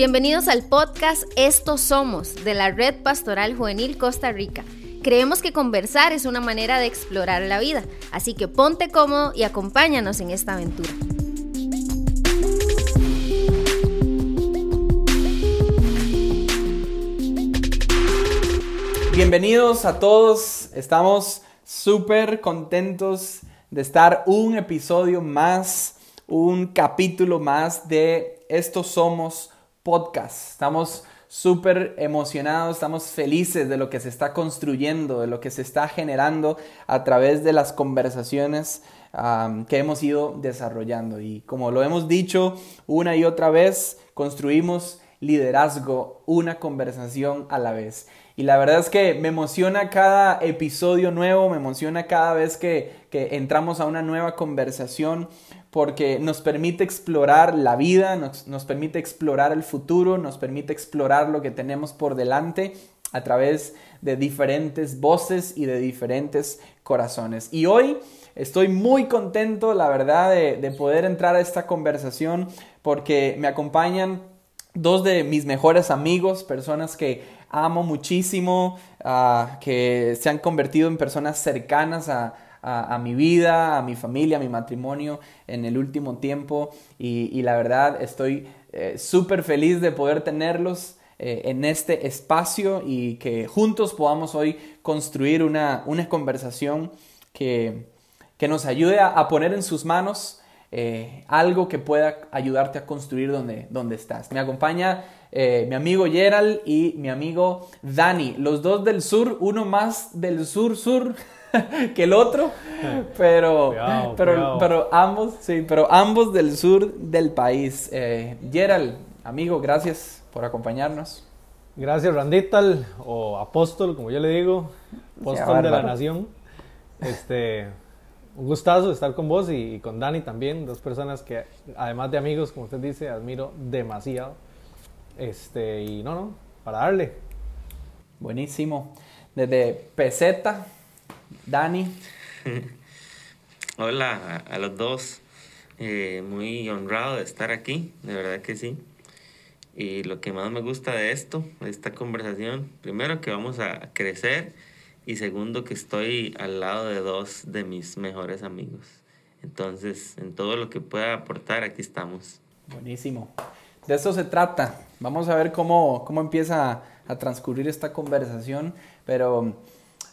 Bienvenidos al podcast Estos Somos de la Red Pastoral Juvenil Costa Rica. Creemos que conversar es una manera de explorar la vida, así que ponte cómodo y acompáñanos en esta aventura. Bienvenidos a todos, estamos súper contentos de estar un episodio más, un capítulo más de Estos Somos podcast. Estamos súper emocionados, estamos felices de lo que se está construyendo, de lo que se está generando a través de las conversaciones que hemos ido desarrollando. Y como lo hemos dicho una y otra vez, construimos liderazgo, una conversación a la vez. Y la verdad es que me emociona cada episodio nuevo, me emociona cada vez que, que entramos a una nueva conversación porque nos permite explorar la vida, nos, nos, permite explorar el futuro, nos permite explorar lo que tenemos por delante a través de diferentes voces y de diferentes corazones. Y hoy estoy muy contento, la verdad, de, de poder entrar a esta conversación porque me acompañan dos de mis mejores amigos, personas que amo muchísimo, uh, que se han convertido en personas cercanas a, a, mi vida, a mi familia, a mi matrimonio en el último tiempo y, la verdad estoy eh, súper feliz de poder tenerlos eh, en este espacio y que juntos podamos hoy construir una, una conversación que, que nos ayude a, poner en sus manos eh, algo que pueda ayudarte a construir donde, donde estás. Me acompaña eh, mi amigo Gerald y mi amigo Dani, los dos del sur, uno más del sur sur que el otro, pero, cuidado, pero, cuidado. pero ambos, sí, pero ambos del sur del país. Eh, Gerald, amigo, gracias por acompañarnos. Gracias, Randital, o apóstol, como yo le digo, apóstol de la nación. Este, un gustazo estar con vos y, y, con Dani también, dos personas que además de amigos, como usted dice, admiro demasiado. Este, y no, no, para darle. Buenísimo. Desde Peseta, Dani. Hola a, a los dos. Eh, muy honrado de estar aquí, de verdad que sí. Y lo que más me gusta de esto, de esta conversación, primero que vamos a crecer y segundo que estoy al lado de dos de mis mejores amigos. Entonces, en todo lo que pueda aportar, aquí estamos. Buenísimo. De eso se trata. Vamos a ver cómo, cómo empieza a transcurrir esta conversación, pero,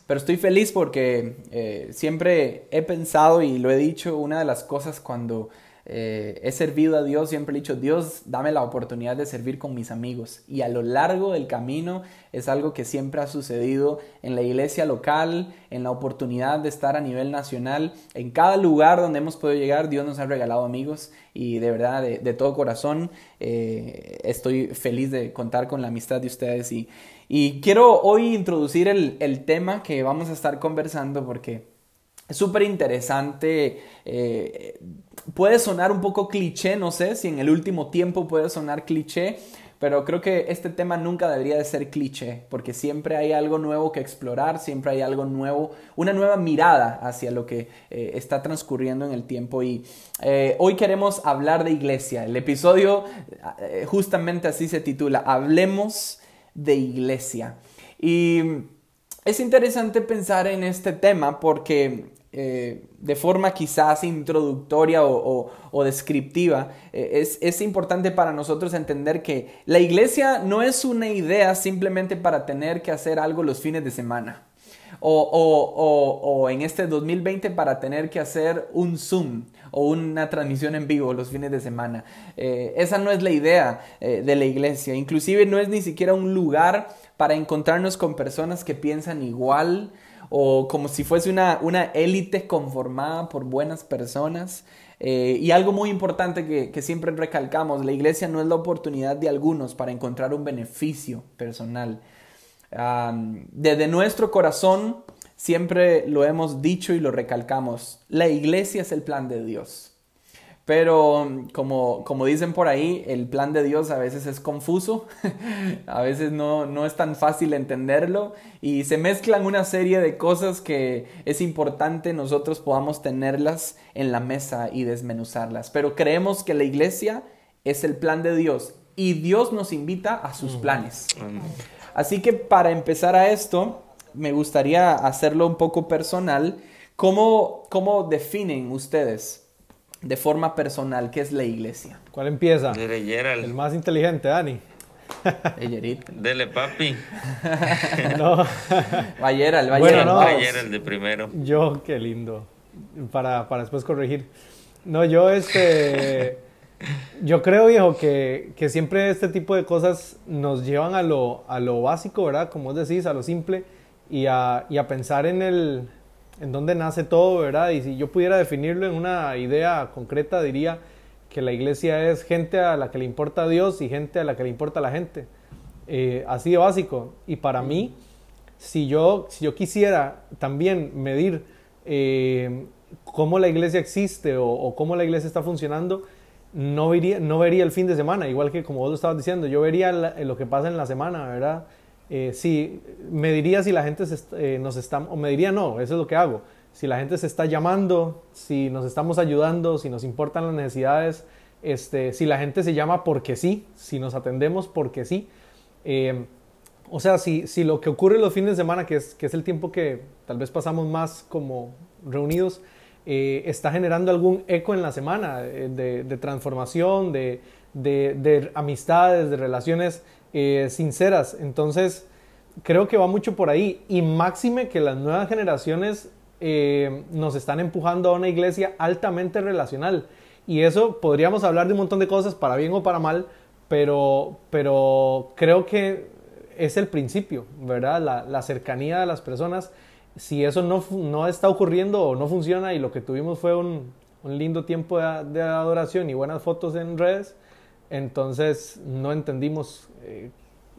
pero estoy feliz porque eh, siempre he pensado y lo he dicho, una de las cosas cuando eh, he servido a Dios, siempre he dicho, Dios, dame la oportunidad de servir con mis amigos. Y a lo largo del camino es algo que siempre ha sucedido en la iglesia local, en la oportunidad de estar a nivel nacional, en cada lugar donde hemos podido llegar, Dios nos ha regalado amigos y de verdad, de, todo corazón, eh, estoy feliz de contar con la amistad de ustedes. Y, y quiero hoy introducir el, el tema que vamos a estar conversando porque... Es súper interesante, eh, puede sonar un poco cliché, no sé si en el último tiempo puede sonar cliché, pero creo que este tema nunca debería de ser cliché, porque siempre hay algo nuevo que explorar, siempre hay algo nuevo, una nueva mirada hacia lo que eh, está transcurriendo en el tiempo. Y eh, hoy queremos hablar de iglesia. El episodio justamente así se titula, Hablemos de iglesia. Y es interesante pensar en este tema porque eh, de forma quizás introductoria o, descriptiva, eh, es, es, importante para nosotros entender que la iglesia no es una idea simplemente para tener que hacer algo los fines de semana. O, o en este 2020 para tener que hacer un Zoom o una transmisión en vivo los fines de semana. Eh, esa no es la idea eh, de la iglesia. Inclusive no es ni siquiera un lugar para encontrarnos con personas que piensan igual, o como si fuese una, una élite conformada por buenas personas. Eh, y algo muy importante que, que, siempre recalcamos, la iglesia no es la oportunidad de algunos para encontrar un beneficio personal. Um, desde nuestro corazón siempre lo hemos dicho y lo recalcamos, la iglesia es el plan de Dios. Pero como, como dicen por ahí, el plan de Dios a veces es confuso, a veces no, no es tan fácil entenderlo y se mezclan una serie de cosas que es importante nosotros podamos tenerlas en la mesa y desmenuzarlas. Pero creemos que la iglesia es el plan de Dios y Dios nos invita a sus planes. Así que para empezar a esto, me gustaría hacerlo un poco personal. ¿Cómo, cómo definen ustedes de forma personal qué es la iglesia? ¿Cuál empieza? Dele, Gerald. El más inteligente, Dani. Eyerita. Dele, papi. No, Va Gerald, va Bueno, Gerald, no. Gerald de primero. yo, qué lindo. Para, para después corregir. No, yo este. Yo creo, viejo, que, que siempre este tipo de cosas nos llevan a lo, a lo básico, ¿verdad? Como decís, a lo simple y a, y a pensar en el en dónde nace todo, ¿verdad? Y si yo pudiera definirlo en una idea concreta, diría que la iglesia es gente a la que le importa a Dios y gente a la que le importa a la gente. Eh, así de básico. Y para mí, si yo, si yo quisiera también medir eh, cómo la iglesia existe o, o cómo la iglesia está funcionando, no vería, no vería el fin de semana, igual que como vos lo estabas diciendo, yo vería la- lo que pasa en la semana, ¿verdad? Eh, sí, me diría si la gente se eh, nos está, o me diría no, eso es lo que hago. Si la gente se está llamando, si nos estamos ayudando, si nos importan las necesidades, este, si la gente se llama porque sí, si nos atendemos porque sí. Eh, o sea, si, si lo que ocurre los fines de semana, que es, que es el tiempo que tal vez pasamos más como reunidos, eh, está generando algún eco en la semana eh, de, transformación, de, de- de amistades, de relaciones eh, sinceras. Entonces, creo que va mucho por ahí. Y máxime que las nuevas generaciones nos están empujando a una iglesia altamente relacional. Y eso podríamos hablar de un montón de cosas, para bien o para mal, pero, pero creo que es el principio, ¿verdad? La, la cercanía de las personas. Si eso no, no está ocurriendo o no funciona y lo que tuvimos fue un, un lindo tiempo de, de adoración y buenas fotos en redes, entonces no entendimos eh,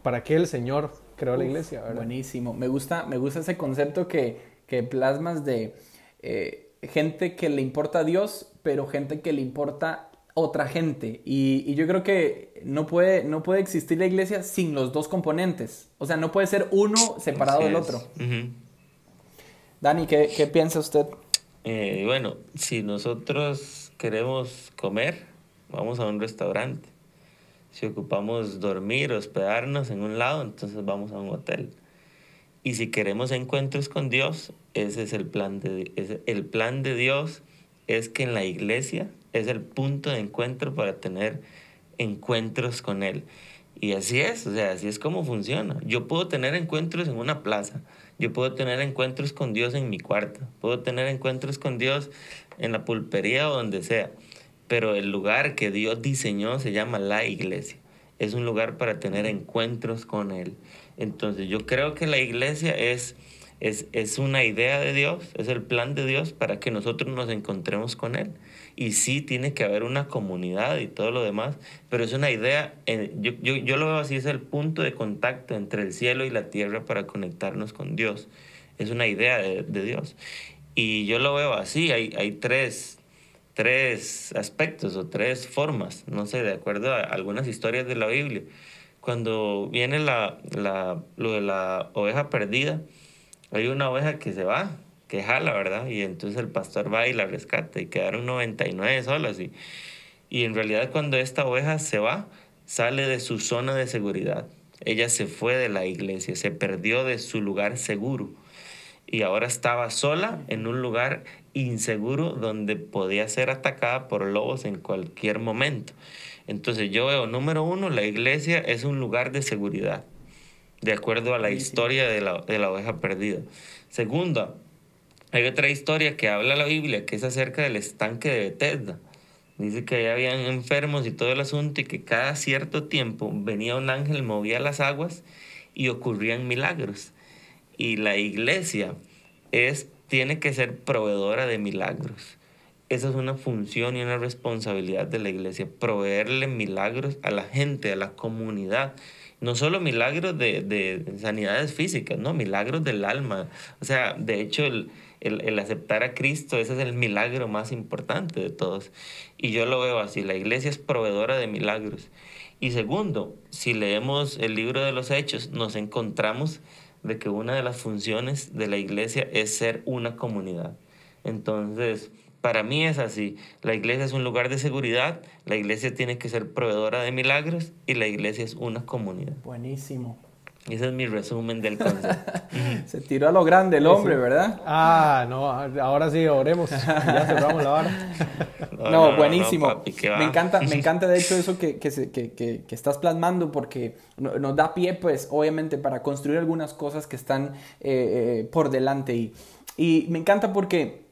para qué el Señor creó la iglesia, ¿verdad? Buenísimo. Me gusta, me gusta ese concepto que, que plasmas de eh, gente que le importa a Dios, pero gente que le importa otra gente. Y, y yo creo que no puede, no puede existir la iglesia sin los dos componentes. O sea, no puede ser uno separado Así del es. otro. Ujú. Dani, ¿qué, qué piensa usted? Eh, bueno, si nosotros queremos comer, vamos a un restaurante. Si ocupamos dormir, hospedarnos en un lado, entonces vamos a un hotel. Y si queremos encuentros con Dios, ese es el plan de ese- el plan de Dios es que en la iglesia es el punto de encuentro para tener encuentros con él. Y así es, o sea, así es como funciona. Yo puedo tener encuentros en una plaza, yo puedo tener encuentros con Dios en mi cuarto, puedo tener encuentros con Dios en la pulpería o donde sea, pero el lugar que Dios diseñó se llama la iglesia. Es un lugar para tener encuentros con Él. Entonces yo creo que la iglesia es, es, es una idea de Dios, es el plan de Dios para que nosotros nos encontremos con Él. Y sí tiene que haber una comunidad y todo lo demás, pero es una idea, eh, yo, yo, yo lo veo así, es el punto de contacto entre el cielo y la tierra para conectarnos con Dios. Es una idea de, de Dios. Y yo lo veo así, hay, hay tres, tres aspectos o tres formas, no sé, de acuerdo a algunas historias de la Biblia. Cuando viene la, la, lo de la oveja perdida, hay una oveja que se va, que jala, ¿verdad? Y entonces el pastor va y la rescata y quedaron 99 solas. Y, y en realidad cuando esta oveja se va, sale de su zona de seguridad. Ella se fue de la iglesia, se perdió de su lugar seguro y ahora estaba sola en un lugar inseguro donde podía ser atacada por lobos en cualquier momento. Entonces yo veo, número uno, la iglesia es un lugar de seguridad, de acuerdo a la historia de la, de la oveja perdida. Segunda, hay otra historia que habla la Biblia, que es acerca del estanque de Bethesda. Dice que ahí habían enfermos y todo el asunto y que cada cierto tiempo venía un ángel, movía las aguas y ocurrían milagros. Y la iglesia es, tiene que ser proveedora de milagros. Esa es una función y una responsabilidad de la iglesia, proveerle milagros a la gente, a la comunidad. No solo milagros de, de sanidades físicas, no, milagros del alma. O sea, de hecho, el, el, el aceptar a Cristo, ese es el milagro más importante de todos. Y yo lo veo así, la iglesia es proveedora de milagros. Y segundo, si leemos el libro de los Hechos, nos encontramos de que una de las funciones de la iglesia es ser una comunidad. Entonces, Para mí es así. La iglesia es un lugar de seguridad, la iglesia tiene que ser proveedora de milagros y la iglesia es una comunidad. Buenísimo. Ese es mi resumen del concepto. Se tiró a lo grande el hombre, ¿verdad? Ah, no, ahora sí, oremos. Ya cerramos la vara. No, buenísimo. me, encanta, me encanta de hecho eso que, que, que, que estás plasmando porque nos da pie, pues, obviamente, para construir algunas cosas que están eh, eh, por delante. Y, y me encanta porque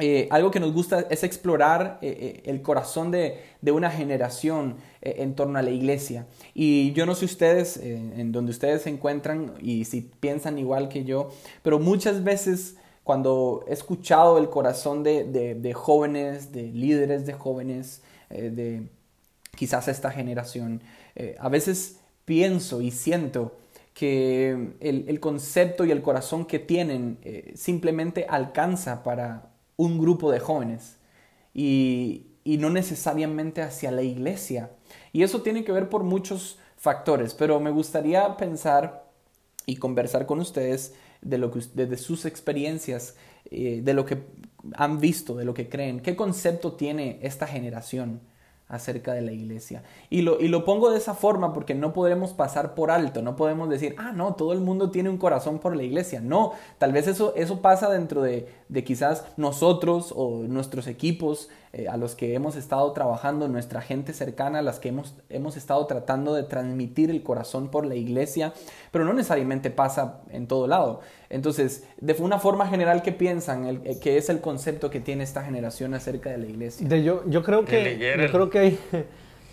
eh, algo que nos gusta es explorar eh, eh, el corazón de, una generación en torno a la iglesia. Y yo no sé ustedes, en donde ustedes se encuentran y si piensan igual que yo, pero muchas veces cuando he escuchado el corazón de, jóvenes, de líderes de jóvenes, de quizás esta generación, a veces pienso y siento que el, concepto y el corazón que tienen simplemente alcanza para un grupo de jóvenes y, no necesariamente hacia la iglesia. Y eso tiene que ver por muchos factores, pero me gustaría pensar y conversar con ustedes de, lo que, de, sus experiencias, eh, de lo que han visto, de lo que creen. ¿Qué concepto tiene esta generación? Acerca de la iglesia. Y lo, y lo pongo de esa forma porque no podemos pasar por alto, no podemos decir, ah, no, todo el mundo tiene un corazón por la iglesia. No, tal vez eso, eso pasa dentro de, de quizás nosotros o nuestros equipos eh, a los que hemos estado trabajando, nuestra gente cercana, a las que hemos, hemos estado tratando de transmitir el corazón por la iglesia, pero no necesariamente pasa en todo lado. Entonces, de una forma general, ¿qué piensan? El, eh, ¿Qué es el concepto que tiene esta generación acerca de la iglesia? De yo, yo creo que, yo creo que hay,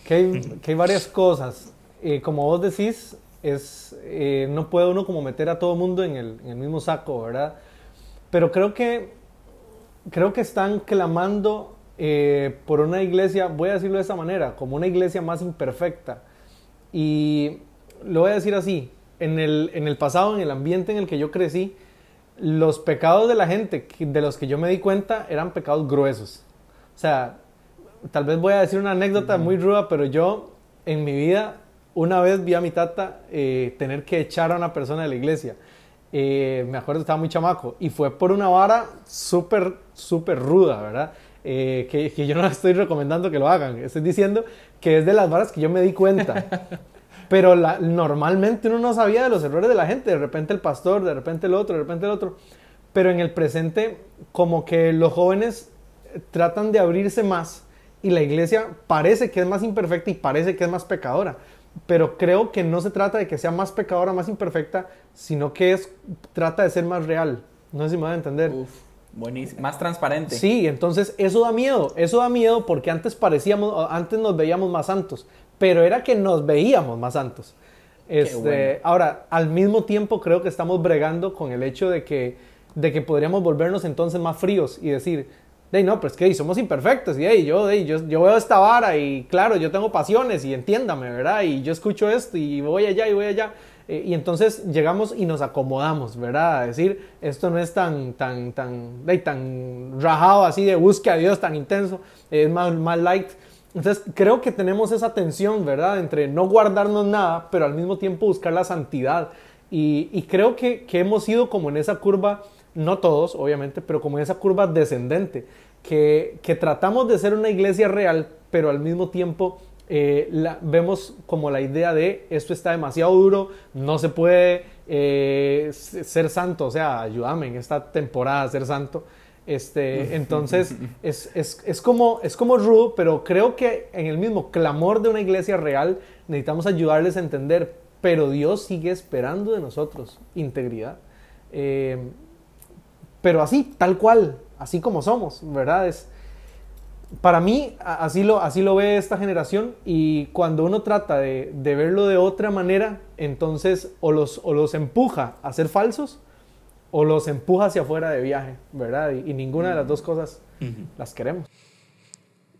que hay, que hay varias cosas. Eh, como vos decís, es, no puede uno como meter a todo el mundo en el, en el mismo saco, ¿verdad? Pero creo que, creo que están clamando eh, por una iglesia, voy a decirlo de esa manera, como una iglesia más imperfecta. Y lo voy a decir así, en el, en el pasado, en el ambiente en el que yo crecí, los pecados de la gente de los que yo me di cuenta eran pecados gruesos. O sea, tal vez voy a decir una anécdota muy ruda, pero yo en mi vida una vez vi a mi tata eh, tener que echar a una persona de la iglesia. Eh, me acuerdo, estaba muy chamaco y fue por una vara súper, súper ruda, ¿verdad? Eh, que, yo no estoy recomendando que lo hagan. Estoy diciendo que es de las varas que yo me di cuenta. Pero normalmente uno no sabía de los errores de la gente. De repente el pastor, de repente el otro, de repente el otro. Pero en el presente, como que los jóvenes tratan de abrirse más y la iglesia parece que es más imperfecta y parece que es más pecadora. Pero creo que no se trata de que sea más pecadora, más imperfecta, sino que es, trata de ser más real. No sé si me van a entender. Buenísimo. Más transparente. Sí, entonces eso da miedo. Eso da miedo porque antes parecíamos, antes nos veíamos más santos, pero era que nos veíamos más santos. Este, Ahora, al mismo tiempo creo que estamos bregando con el hecho de que, de que podríamos volvernos entonces más fríos y decir, hey, no, pues que somos imperfectos y hey, yo, yo, yo veo esta vara y claro, yo tengo pasiones y entiéndame, ¿verdad? Y yo escucho esto y voy allá y voy allá. Eh, y entonces llegamos y nos acomodamos, ¿verdad? A decir, esto no es tan, tan, tan, tan rajado así de búsqueda a Dios tan intenso, es más, más light. Entonces creo que tenemos esa tensión, ¿verdad? Entre no guardarnos nada, pero al mismo tiempo buscar la santidad. Y, y creo que, que hemos ido como en esa curva, no todos, obviamente, pero como en esa curva descendente, que, que tratamos de ser una iglesia real, pero al mismo tiempo eh, la, vemos como la idea de esto está demasiado duro, no se puede eh, ser santo, o sea, ayúdame en esta temporada a ser santo. Este, entonces, es, es, es, como, es como rudo, pero creo que en el mismo clamor de una iglesia real necesitamos ayudarles a entender, pero Dios sigue esperando de nosotros integridad. Eh, pero así, tal cual, así como somos, ¿verdad? Es, para mí, así lo, así lo ve esta generación y cuando uno trata de, verlo de otra manera, entonces o los, o los empuja a ser falsos o los empuja hacia afuera de viaje, ¿verdad? Y, ninguna de las dos cosas las queremos.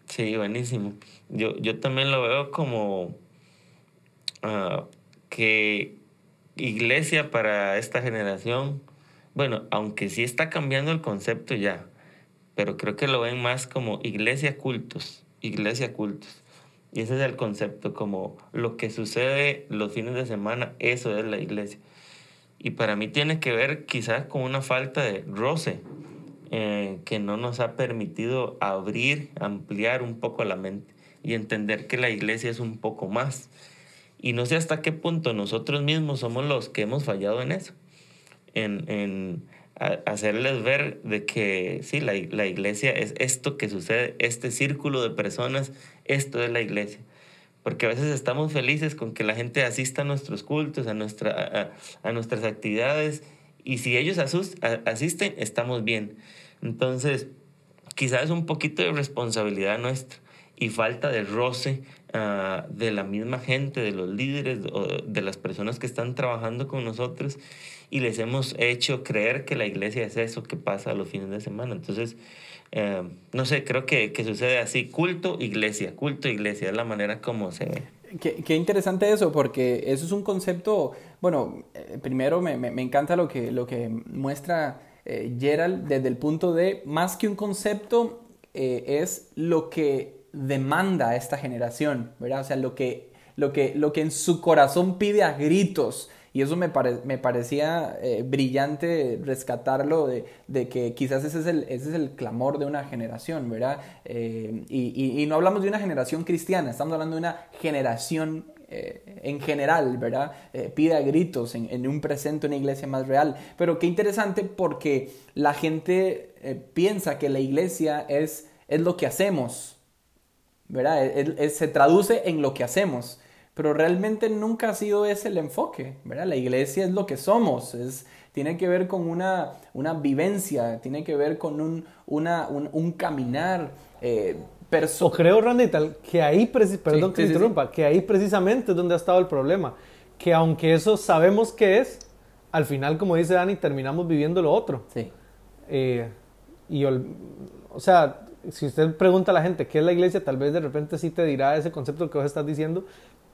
Sí, buenísimo. Yo, yo también lo veo como ah, que iglesia para esta generación, bueno, aunque sí está cambiando el concepto ya, pero creo que lo ven más como iglesia cultos, iglesia cultos. Y ese es el concepto, como lo que sucede los fines de semana, eso es la iglesia. Y para mí tiene que ver quizás con una falta de roce, eh, que no nos ha permitido abrir, ampliar un poco la mente y entender que la iglesia es un poco más. Y no sé hasta qué punto nosotros mismos somos los que hemos fallado en eso, en, en hacerles ver de que sí, la, la, iglesia es esto que sucede, este círculo de personas, esto es la iglesia. Porque a veces estamos felices con que la gente asista a nuestros cultos, a, nuestra, a, a nuestras actividades, y si ellos asisten, estamos bien. Entonces, quizás es un poquito de responsabilidad nuestra y falta de roce uh, de la misma gente, de los líderes, o de las personas que están trabajando con nosotros y les hemos hecho creer que la iglesia es eso que pasa los fines de semana. Entonces, eh, no sé, creo que, que, sucede así, culto, iglesia, culto, iglesia, es la manera como se ve. Qué, qué interesante eso, porque eso es un concepto, bueno, eh, primero me, me, me, encanta lo que, lo que muestra eh, Gerald desde el punto de, más que un concepto, eh, es lo que demanda esta generación, ¿verdad? O sea, lo que, lo que, lo que en su corazón pide a gritos. Y eso me, me parecía eh, brillante rescatarlo de, de, que quizás ese es, el, ese es el clamor de una generación, ¿verdad? Eh, y, y, no hablamos de una generación cristiana, estamos hablando de una generación eh, en general, ¿verdad? Pide a gritos en, en, un presente una iglesia más real. Pero qué interesante porque la gente piensa que la iglesia es, es lo que hacemos, ¿verdad? se traduce en lo que hacemos, pero realmente nunca ha sido ese el enfoque, ¿verdad? La iglesia es lo que somos, es, tiene que ver con una, una vivencia, tiene que ver con un, una, un, un caminar. Eh, o creo, Randy, tal, que ahí, perdón sí, que sí, interrumpa, sí. que ahí precisamente es donde ha estado el problema, que aunque eso sabemos que es, al final, como dice Dani, terminamos viviendo lo otro. Sí. Eh, y, o sea, si usted pregunta a la gente qué es la iglesia, tal vez de repente sí te dirá ese concepto que vos estás diciendo,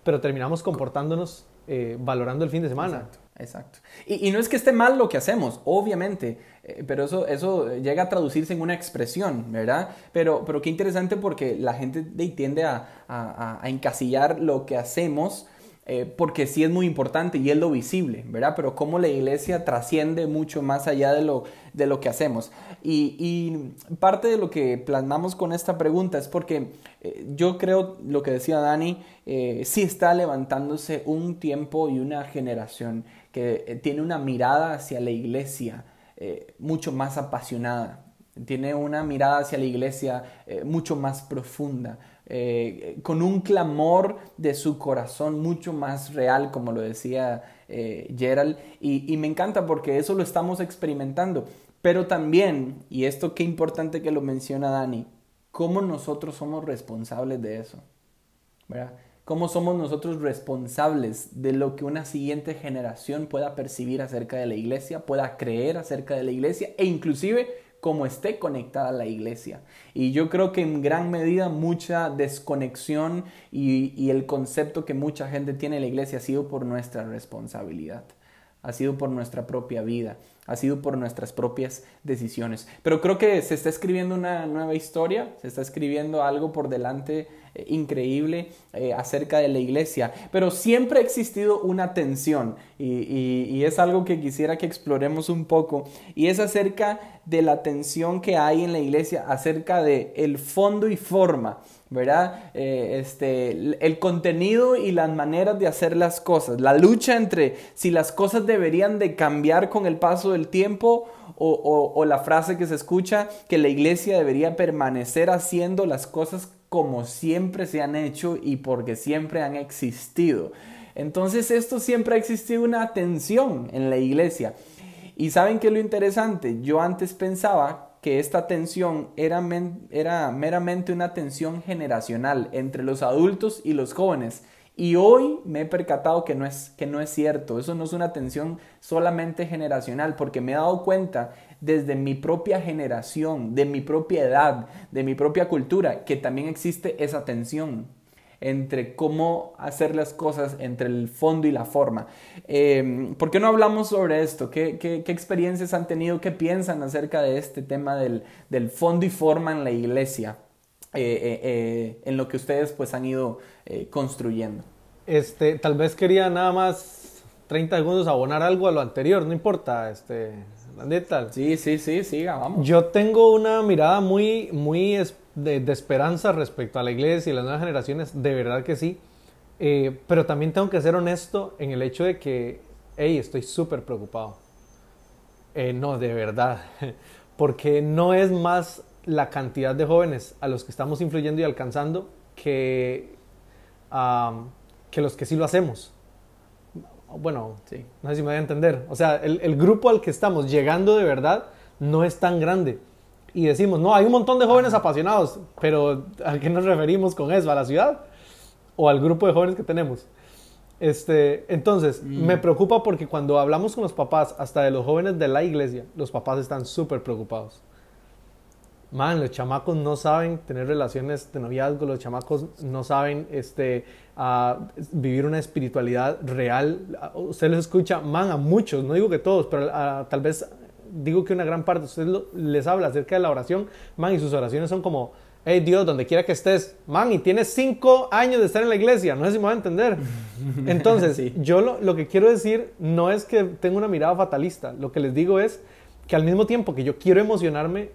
pero terminamos comportándonos eh, valorando el fin de semana. Exacto. Y, y, no es que esté mal lo que hacemos, obviamente, eh, pero eso, eso llega a traducirse en una expresión, ¿verdad? Pero, pero qué interesante porque la gente tiende a, a, a encasillar lo que hacemos eh, porque sí es muy importante y es lo visible, ¿verdad? Pero cómo la iglesia trasciende mucho más allá de lo, de lo que hacemos. Y, y parte de lo que plasmamos con esta pregunta es porque eh, yo creo, lo que decía Dani, eh, sí está levantándose un tiempo y una generación que tiene una mirada hacia la iglesia mucho más apasionada, tiene una mirada hacia la iglesia eh, mucho más profunda, eh, con un clamor de su corazón mucho más real, como lo decía eh, Gerald, y, y, me encanta porque eso lo estamos experimentando. Pero también, y esto qué importante que lo menciona Dani, cómo nosotros somos responsables de eso, ¿verdad? ¿Cómo somos nosotros responsables de lo que una siguiente generación pueda percibir acerca de la iglesia, pueda creer acerca de la iglesia e inclusive cómo esté conectada la iglesia. Y yo creo que en gran medida mucha desconexión y, el concepto que mucha gente tiene de la iglesia ha sido por nuestra responsabilidad, ha sido por nuestra propia vida, ha sido por nuestras propias decisiones. Pero creo que se está escribiendo una nueva historia, se está escribiendo algo por delante eh, increíble eh, acerca de la iglesia, pero siempre ha existido una tensión y, y, y, es algo que quisiera que exploremos un poco y es acerca de la tensión que hay en la iglesia acerca de el fondo y forma. ¿Verdad? Eh, este, el contenido y las maneras de hacer las cosas, la lucha entre si las cosas deberían de cambiar con el paso del tiempo o, o, la frase que se escucha que la iglesia debería permanecer haciendo las cosas como siempre se han hecho y porque siempre han existido. Entonces esto siempre ha existido una tensión en la iglesia. Y saben que lo interesante, yo antes pensaba que esta tensión era, era meramente una tensión generacional entre los adultos y los jóvenes. Y hoy me he percatado que no, es, que no es cierto, eso no es una tensión solamente generacional, porque me he dado cuenta desde mi propia generación, de mi propia edad, de mi propia cultura, que también existe esa tensión entre cómo hacer las cosas, entre el fondo y la forma. Eh, ¿Por qué no hablamos sobre esto? ¿Qué, qué, qué experiencias han tenido? ¿Qué piensan acerca de este tema del, del fondo y forma en la iglesia? Eh, eh, eh, en lo que ustedes pues han ido construyendo. Este, tal vez quería nada más 30 segundos abonar algo a lo anterior, no importa, este, tal? Sí, sí, sí, siga, vamos. Yo tengo una mirada muy, muy de, de, esperanza respecto a la iglesia y las nuevas generaciones, de verdad que sí. Eh, pero también tengo que ser honesto en el hecho de que, hey, estoy súper preocupado. Eh, no, de verdad. Porque no es más la cantidad de jóvenes a los que estamos influyendo y alcanzando que, que los que sí lo hacemos. Bueno, sí, no sé si me voy a entender. O sea, el, el, grupo al que estamos llegando de verdad no es tan grande. Y decimos, no, hay un montón de jóvenes apasionados, pero ¿a qué nos referimos con eso? ¿A la ciudad? ¿O al grupo de jóvenes que tenemos? Este, entonces, mm. me preocupa porque cuando hablamos con los papás, hasta de los jóvenes de la iglesia, los papás están súper preocupados man, los chamacos no saben tener relaciones de noviazgo, los chamacos no saben este, vivir una espiritualidad real. Usted los escucha, man, a muchos, no digo que todos, pero tal vez digo que una gran parte, usted les habla acerca de la oración, man, y sus oraciones son como, hey Dios, donde quiera que estés, man, y tienes cinco años de estar en la iglesia, no sé si me va a entender. Entonces, yo lo, lo que quiero decir no es que tenga una mirada fatalista, lo que les digo es que al mismo tiempo que yo quiero emocionarme,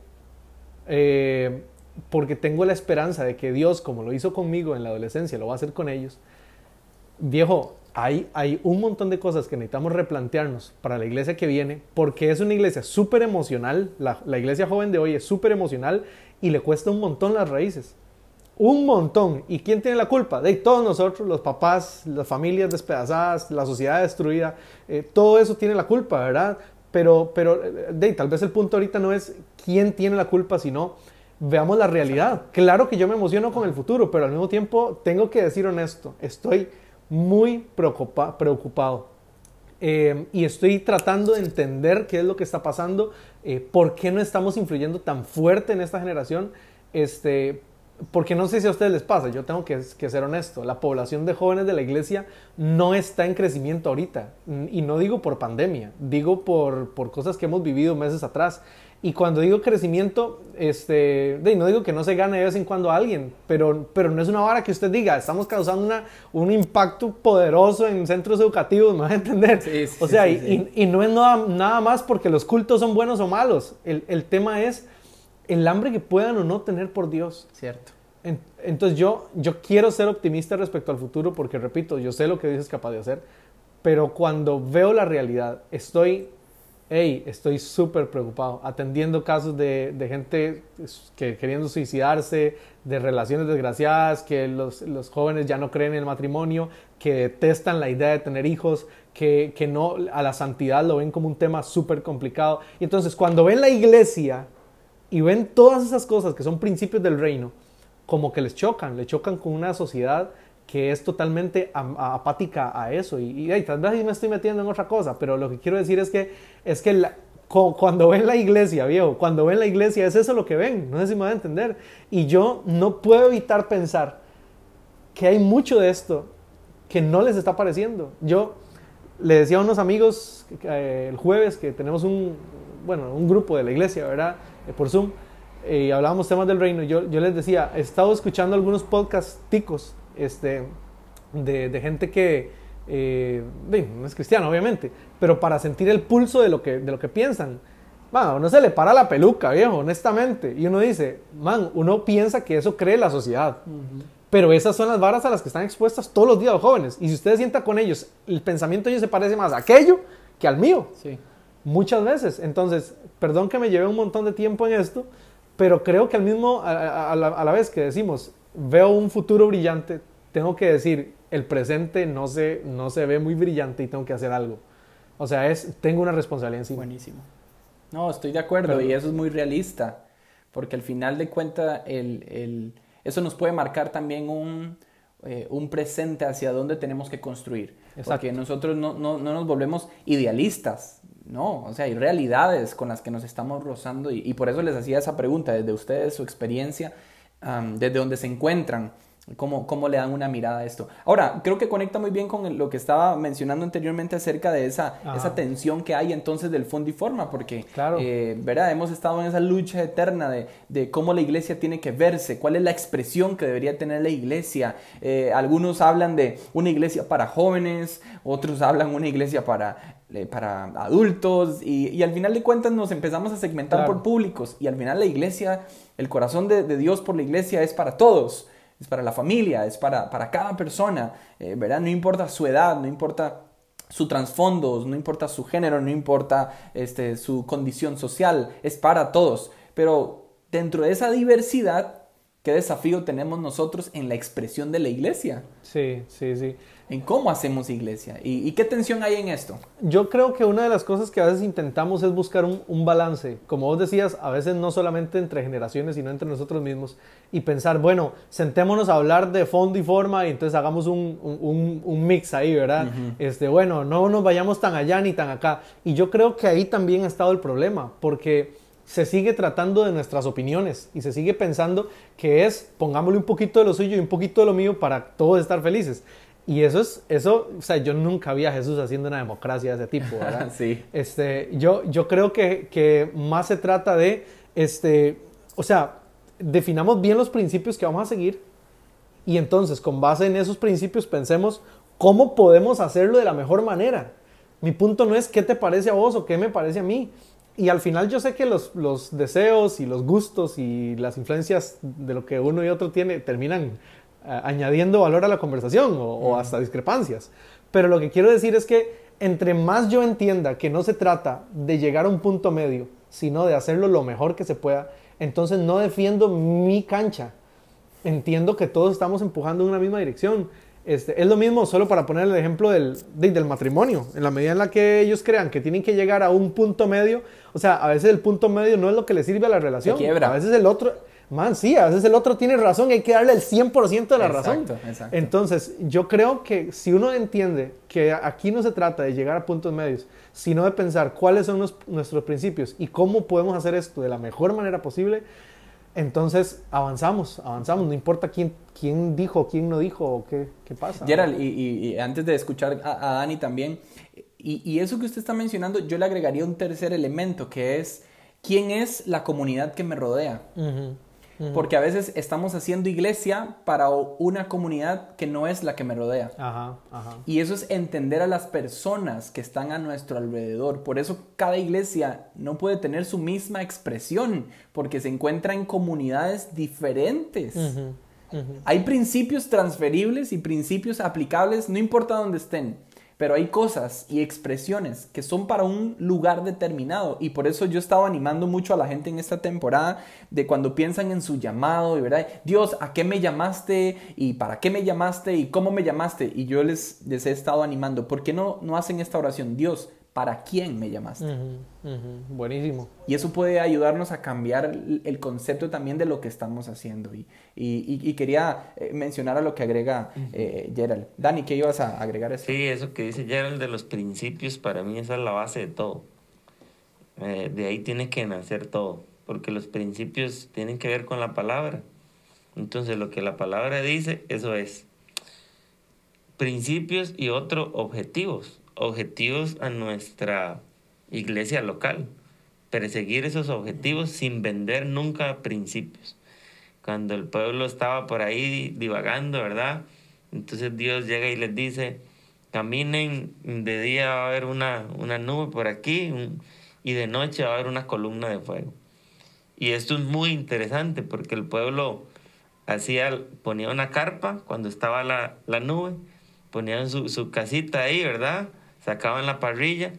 eh, porque tengo la esperanza de que Dios, como lo hizo conmigo en la adolescencia, lo va a hacer con ellos. Viejo, hay, un montón de cosas que necesitamos replantearnos para la iglesia que viene, porque es una iglesia súper emocional, la, la iglesia joven de hoy es súper emocional y le cuesta un montón las raíces. Un montón. ¿Y quién tiene la culpa? De todos nosotros, los papás, las familias despedazadas, la sociedad destruida, eh, todo eso tiene la culpa, ¿verdad? Pero, pero eh, de, tal vez el punto ahorita no es quién tiene la culpa, sino veamos la realidad. Claro que yo me emociono con el futuro, pero al mismo tiempo tengo que decir honesto, estoy muy preocupado. Eh, y estoy tratando de entender qué es lo que está pasando, eh, por qué no estamos influyendo tan fuerte en esta generación, este, porque no sé si a ustedes les pasa, yo tengo que, ser honesto, la población de jóvenes de la iglesia no está en crecimiento ahorita, y no digo por pandemia, digo por, por cosas que hemos vivido meses atrás. Y cuando digo crecimiento, este, no digo que no se gane de vez en cuando a alguien, pero, pero no es una vara que usted diga, estamos causando una, un impacto poderoso en centros educativos, me va a entender. o sea, y, y, no es nada, nada, más porque los cultos son buenos o malos, el, el tema es el hambre que puedan o no tener por Dios. Cierto. entonces yo, yo quiero ser optimista respecto al futuro porque, repito, yo sé lo que Dios es capaz de hacer, pero cuando veo la realidad, estoy, hey, estoy súper preocupado, atendiendo casos de, de, gente que queriendo suicidarse, de relaciones desgraciadas, que los, los, jóvenes ya no creen en el matrimonio, que detestan la idea de tener hijos, que, que no a la santidad lo ven como un tema súper complicado. Y entonces cuando ven la iglesia y ven todas esas cosas que son principios del reino, como que les chocan, le chocan con una sociedad que es totalmente apática a eso. Y, y tal vez me estoy metiendo en otra cosa, pero lo que quiero decir es que, es que cuando ven la iglesia, viejo, cuando ven la iglesia es eso lo que ven, no sé si me van a entender. Y yo no puedo evitar pensar que hay mucho de esto que no les está pareciendo. Yo le decía a unos amigos eh, el jueves que tenemos un, bueno, un grupo de la iglesia, ¿verdad? Eh, por Zoom, y hablábamos temas del reino. Yo, yo les decía, he estado escuchando algunos podcasts ticos este, de, de gente que eh, no es cristiano, obviamente, pero para sentir el pulso de lo que, de lo que piensan. Man, uno se le para la peluca, viejo, honestamente. Y uno dice, man, uno piensa que eso cree la sociedad. Pero esas son las varas a las que están expuestas todos los días los jóvenes. Y si usted sienta con ellos, el pensamiento de ellos se parece más a aquello que al mío. Sí. Muchas veces. Entonces, perdón que me lleve un montón de tiempo en esto, pero creo que al mismo, a, la, vez que decimos, veo un futuro brillante, tengo que decir, el presente no se, no se ve muy brillante y tengo que hacer algo. O sea, es, tengo una responsabilidad encima. Buenísimo. No, estoy de acuerdo y eso es muy realista, porque al final de cuentas el, el, eso nos puede marcar también un, eh, un presente hacia dónde tenemos que construir. Exacto. Porque nosotros no, no, no, nos volvemos idealistas, no, o sea, hay realidades con las que nos estamos rozando y, por eso les hacía esa pregunta, desde ustedes, su experiencia, desde donde se encuentran, cómo, cómo le dan una mirada a esto. Ahora, creo que conecta muy bien con lo que estaba mencionando anteriormente acerca de esa, esa tensión que hay entonces del fondo y forma, porque, claro. eh, ¿verdad? Hemos estado en esa lucha eterna de, de, cómo la iglesia tiene que verse, cuál es la expresión que debería tener la iglesia. Eh, algunos hablan de una iglesia para jóvenes, otros hablan una iglesia para eh, para adultos y, y, al final de cuentas nos empezamos a segmentar Claro. por públicos y al final la iglesia, el corazón de, de Dios por la iglesia es para todos, es para la familia, es para, para cada persona, eh, ¿verdad? No importa su edad, no importa su trasfondo, no importa su género, no importa este, su condición social, es para todos. Pero dentro de esa diversidad, ¿qué desafío tenemos nosotros en la expresión de la iglesia? Sí, sí, sí. En cómo hacemos iglesia. ¿Y, y qué tensión hay en esto? Yo creo que una de las cosas que a veces intentamos es buscar un, un, balance. Como vos decías, a veces no solamente entre generaciones, sino entre nosotros mismos. Y pensar, bueno, sentémonos a hablar de fondo y forma y entonces hagamos un, un, un mix ahí, ¿verdad? Uh -huh. este, bueno, no nos vayamos tan allá ni tan acá. Y yo creo que ahí también ha estado el problema, porque se sigue tratando de nuestras opiniones y se sigue pensando que es pongámosle un poquito de lo suyo y un poquito de lo mío para todos estar felices. Y eso es, eso, o sea, yo nunca vi a Jesús haciendo una democracia de ese tipo, ¿verdad? sí. Este, yo, yo creo que, que más se trata de, este, o sea, definamos bien los principios que vamos a seguir y entonces con base en esos principios pensemos cómo podemos hacerlo de la mejor manera. Mi punto no es qué te parece a vos o qué me parece a mí. Y al final yo sé que los, los deseos y los gustos y las influencias de lo que uno y otro tiene terminan añadiendo valor a la conversación o, o, hasta discrepancias. Pero lo que quiero decir es que entre más yo entienda que no se trata de llegar a un punto medio, sino de hacerlo lo mejor que se pueda, entonces no defiendo mi cancha. Entiendo que todos estamos empujando en una misma dirección. Este, es lo mismo, solo para poner el ejemplo del, de, del matrimonio. En la medida en la que ellos crean que tienen que llegar a un punto medio, o sea, a veces el punto medio no es lo que le sirve a la relación. Quiebra. A veces el otro, Man, sí, a veces el otro tiene razón y hay que darle el 100% de la exacto, razón. Exacto. Entonces, yo creo que si uno entiende que aquí no se trata de llegar a puntos medios, sino de pensar cuáles son los, nuestros principios y cómo podemos hacer esto de la mejor manera posible, entonces avanzamos, avanzamos. No importa quién, quién dijo, quién no dijo o qué, qué pasa. Gerald, y, y, y, antes de escuchar a, a Dani también, y, y eso que usted está mencionando, yo le agregaría un tercer elemento que es quién es la comunidad que me rodea. Uh -huh. Porque a veces estamos haciendo iglesia para una comunidad que no es la que me rodea. Ajá, ajá. Y eso es entender a las personas que están a nuestro alrededor. Por eso cada iglesia no puede tener su misma expresión, porque se encuentra en comunidades diferentes. Uh -huh, uh -huh. Hay principios transferibles y principios aplicables, no importa dónde estén. Pero hay cosas y expresiones que son para un lugar determinado. Y por eso yo estaba animando mucho a la gente en esta temporada de cuando piensan en su llamado, y verdad, Dios, ¿a qué me llamaste? ¿Y para qué me llamaste? ¿Y cómo me llamaste? Y yo les, les he estado animando. ¿Por qué no, no hacen esta oración? Dios, ¿para quién me llamaste? Uh -huh, uh -huh. Buenísimo. Y eso puede ayudarnos a cambiar el, concepto también de lo que estamos haciendo. Y, y, y quería eh, mencionar a lo que agrega uh -huh. eh, Gerald. Dani, ¿qué ibas a agregar? Eso? Sí, eso que dice Gerald de los principios, para mí esa es la base de todo. Eh, de ahí tiene que nacer todo, porque los principios tienen que ver con la palabra. Entonces, lo que la palabra dice, eso es. Principios y otros objetivos objetivos a nuestra iglesia local. Perseguir esos objetivos sin vender nunca principios. Cuando el pueblo estaba por ahí divagando, ¿verdad? Entonces Dios llega y les dice, caminen, de día va a haber una, una nube por aquí un, y de noche va a haber una columna de fuego. Y esto es muy interesante porque el pueblo hacía, ponía una carpa cuando estaba la, la nube, ponían su, su casita ahí, ¿verdad? Sacaban la parrilla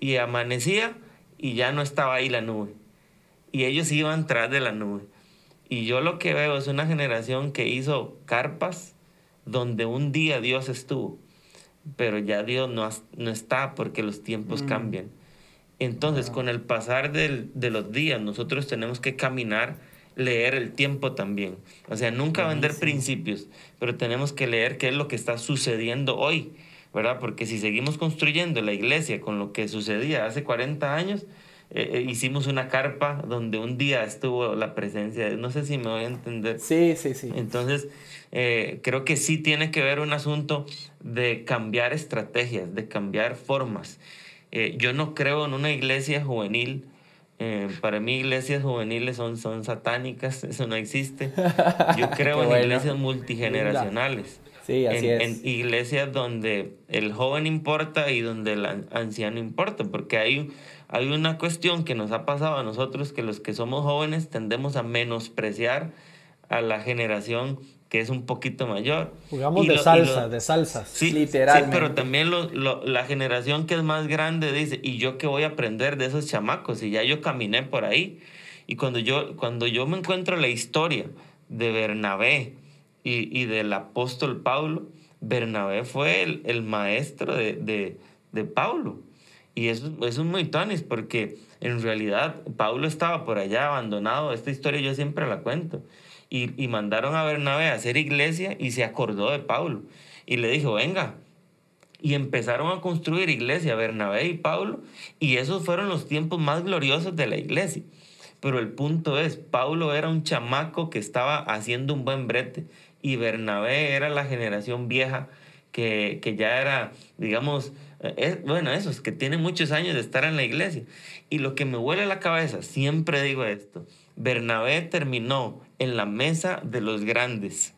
y amanecía y ya no estaba ahí la nube. Y ellos iban tras de la nube. Y yo lo que veo es una generación que hizo carpas donde un día Dios estuvo, pero ya Dios no, no está porque los tiempos mm. cambian. Entonces, wow. con el pasar del, de los días, nosotros tenemos que caminar, leer el tiempo también. O sea, nunca Buenísimo. vender principios, pero tenemos que leer qué es lo que está sucediendo hoy ¿verdad? Porque si seguimos construyendo la iglesia con lo que sucedía hace 40 años, eh, hicimos una carpa donde un día estuvo la presencia de... No sé si me voy a entender. Sí, sí, sí. Entonces, eh, creo que sí tiene que ver un asunto de cambiar estrategias, de cambiar formas. Eh, yo no creo en una iglesia juvenil. Eh, para mí iglesias juveniles son, son satánicas, eso no existe. Yo creo en iglesias multigeneracionales. Sí, así en, es. en iglesias donde el joven importa y donde el anciano importa, porque hay, hay una cuestión que nos ha pasado a nosotros, que los que somos jóvenes tendemos a menospreciar a la generación que es un poquito mayor. Jugamos de salsa, de salsas. Sí, literalmente. Sí, pero también lo, lo, la generación que es más grande dice, ¿y yo qué voy a aprender de esos chamacos? Y ya yo caminé por ahí. Y cuando yo, cuando yo me encuentro la historia de Bernabé y, y del apóstol Pablo, Bernabé fue el, el maestro de, de, de, Pablo. Y eso, eso es muy tonis, porque en realidad Pablo estaba por allá abandonado. Esta historia yo siempre la cuento y, mandaron a Bernabé a hacer iglesia y se acordó de Pablo. Y le dijo, venga. Y empezaron a construir iglesia, Bernabé y Pablo, y esos fueron los tiempos más gloriosos de la iglesia. Pero el punto es, Pablo era un chamaco que estaba haciendo un buen brete y Bernabé era la generación vieja que, que ya era, digamos, eh, es, bueno, esos que tienen muchos años de estar en la iglesia. Y lo que me huele la cabeza, siempre digo esto, Bernabé terminó en la mesa de los grandes.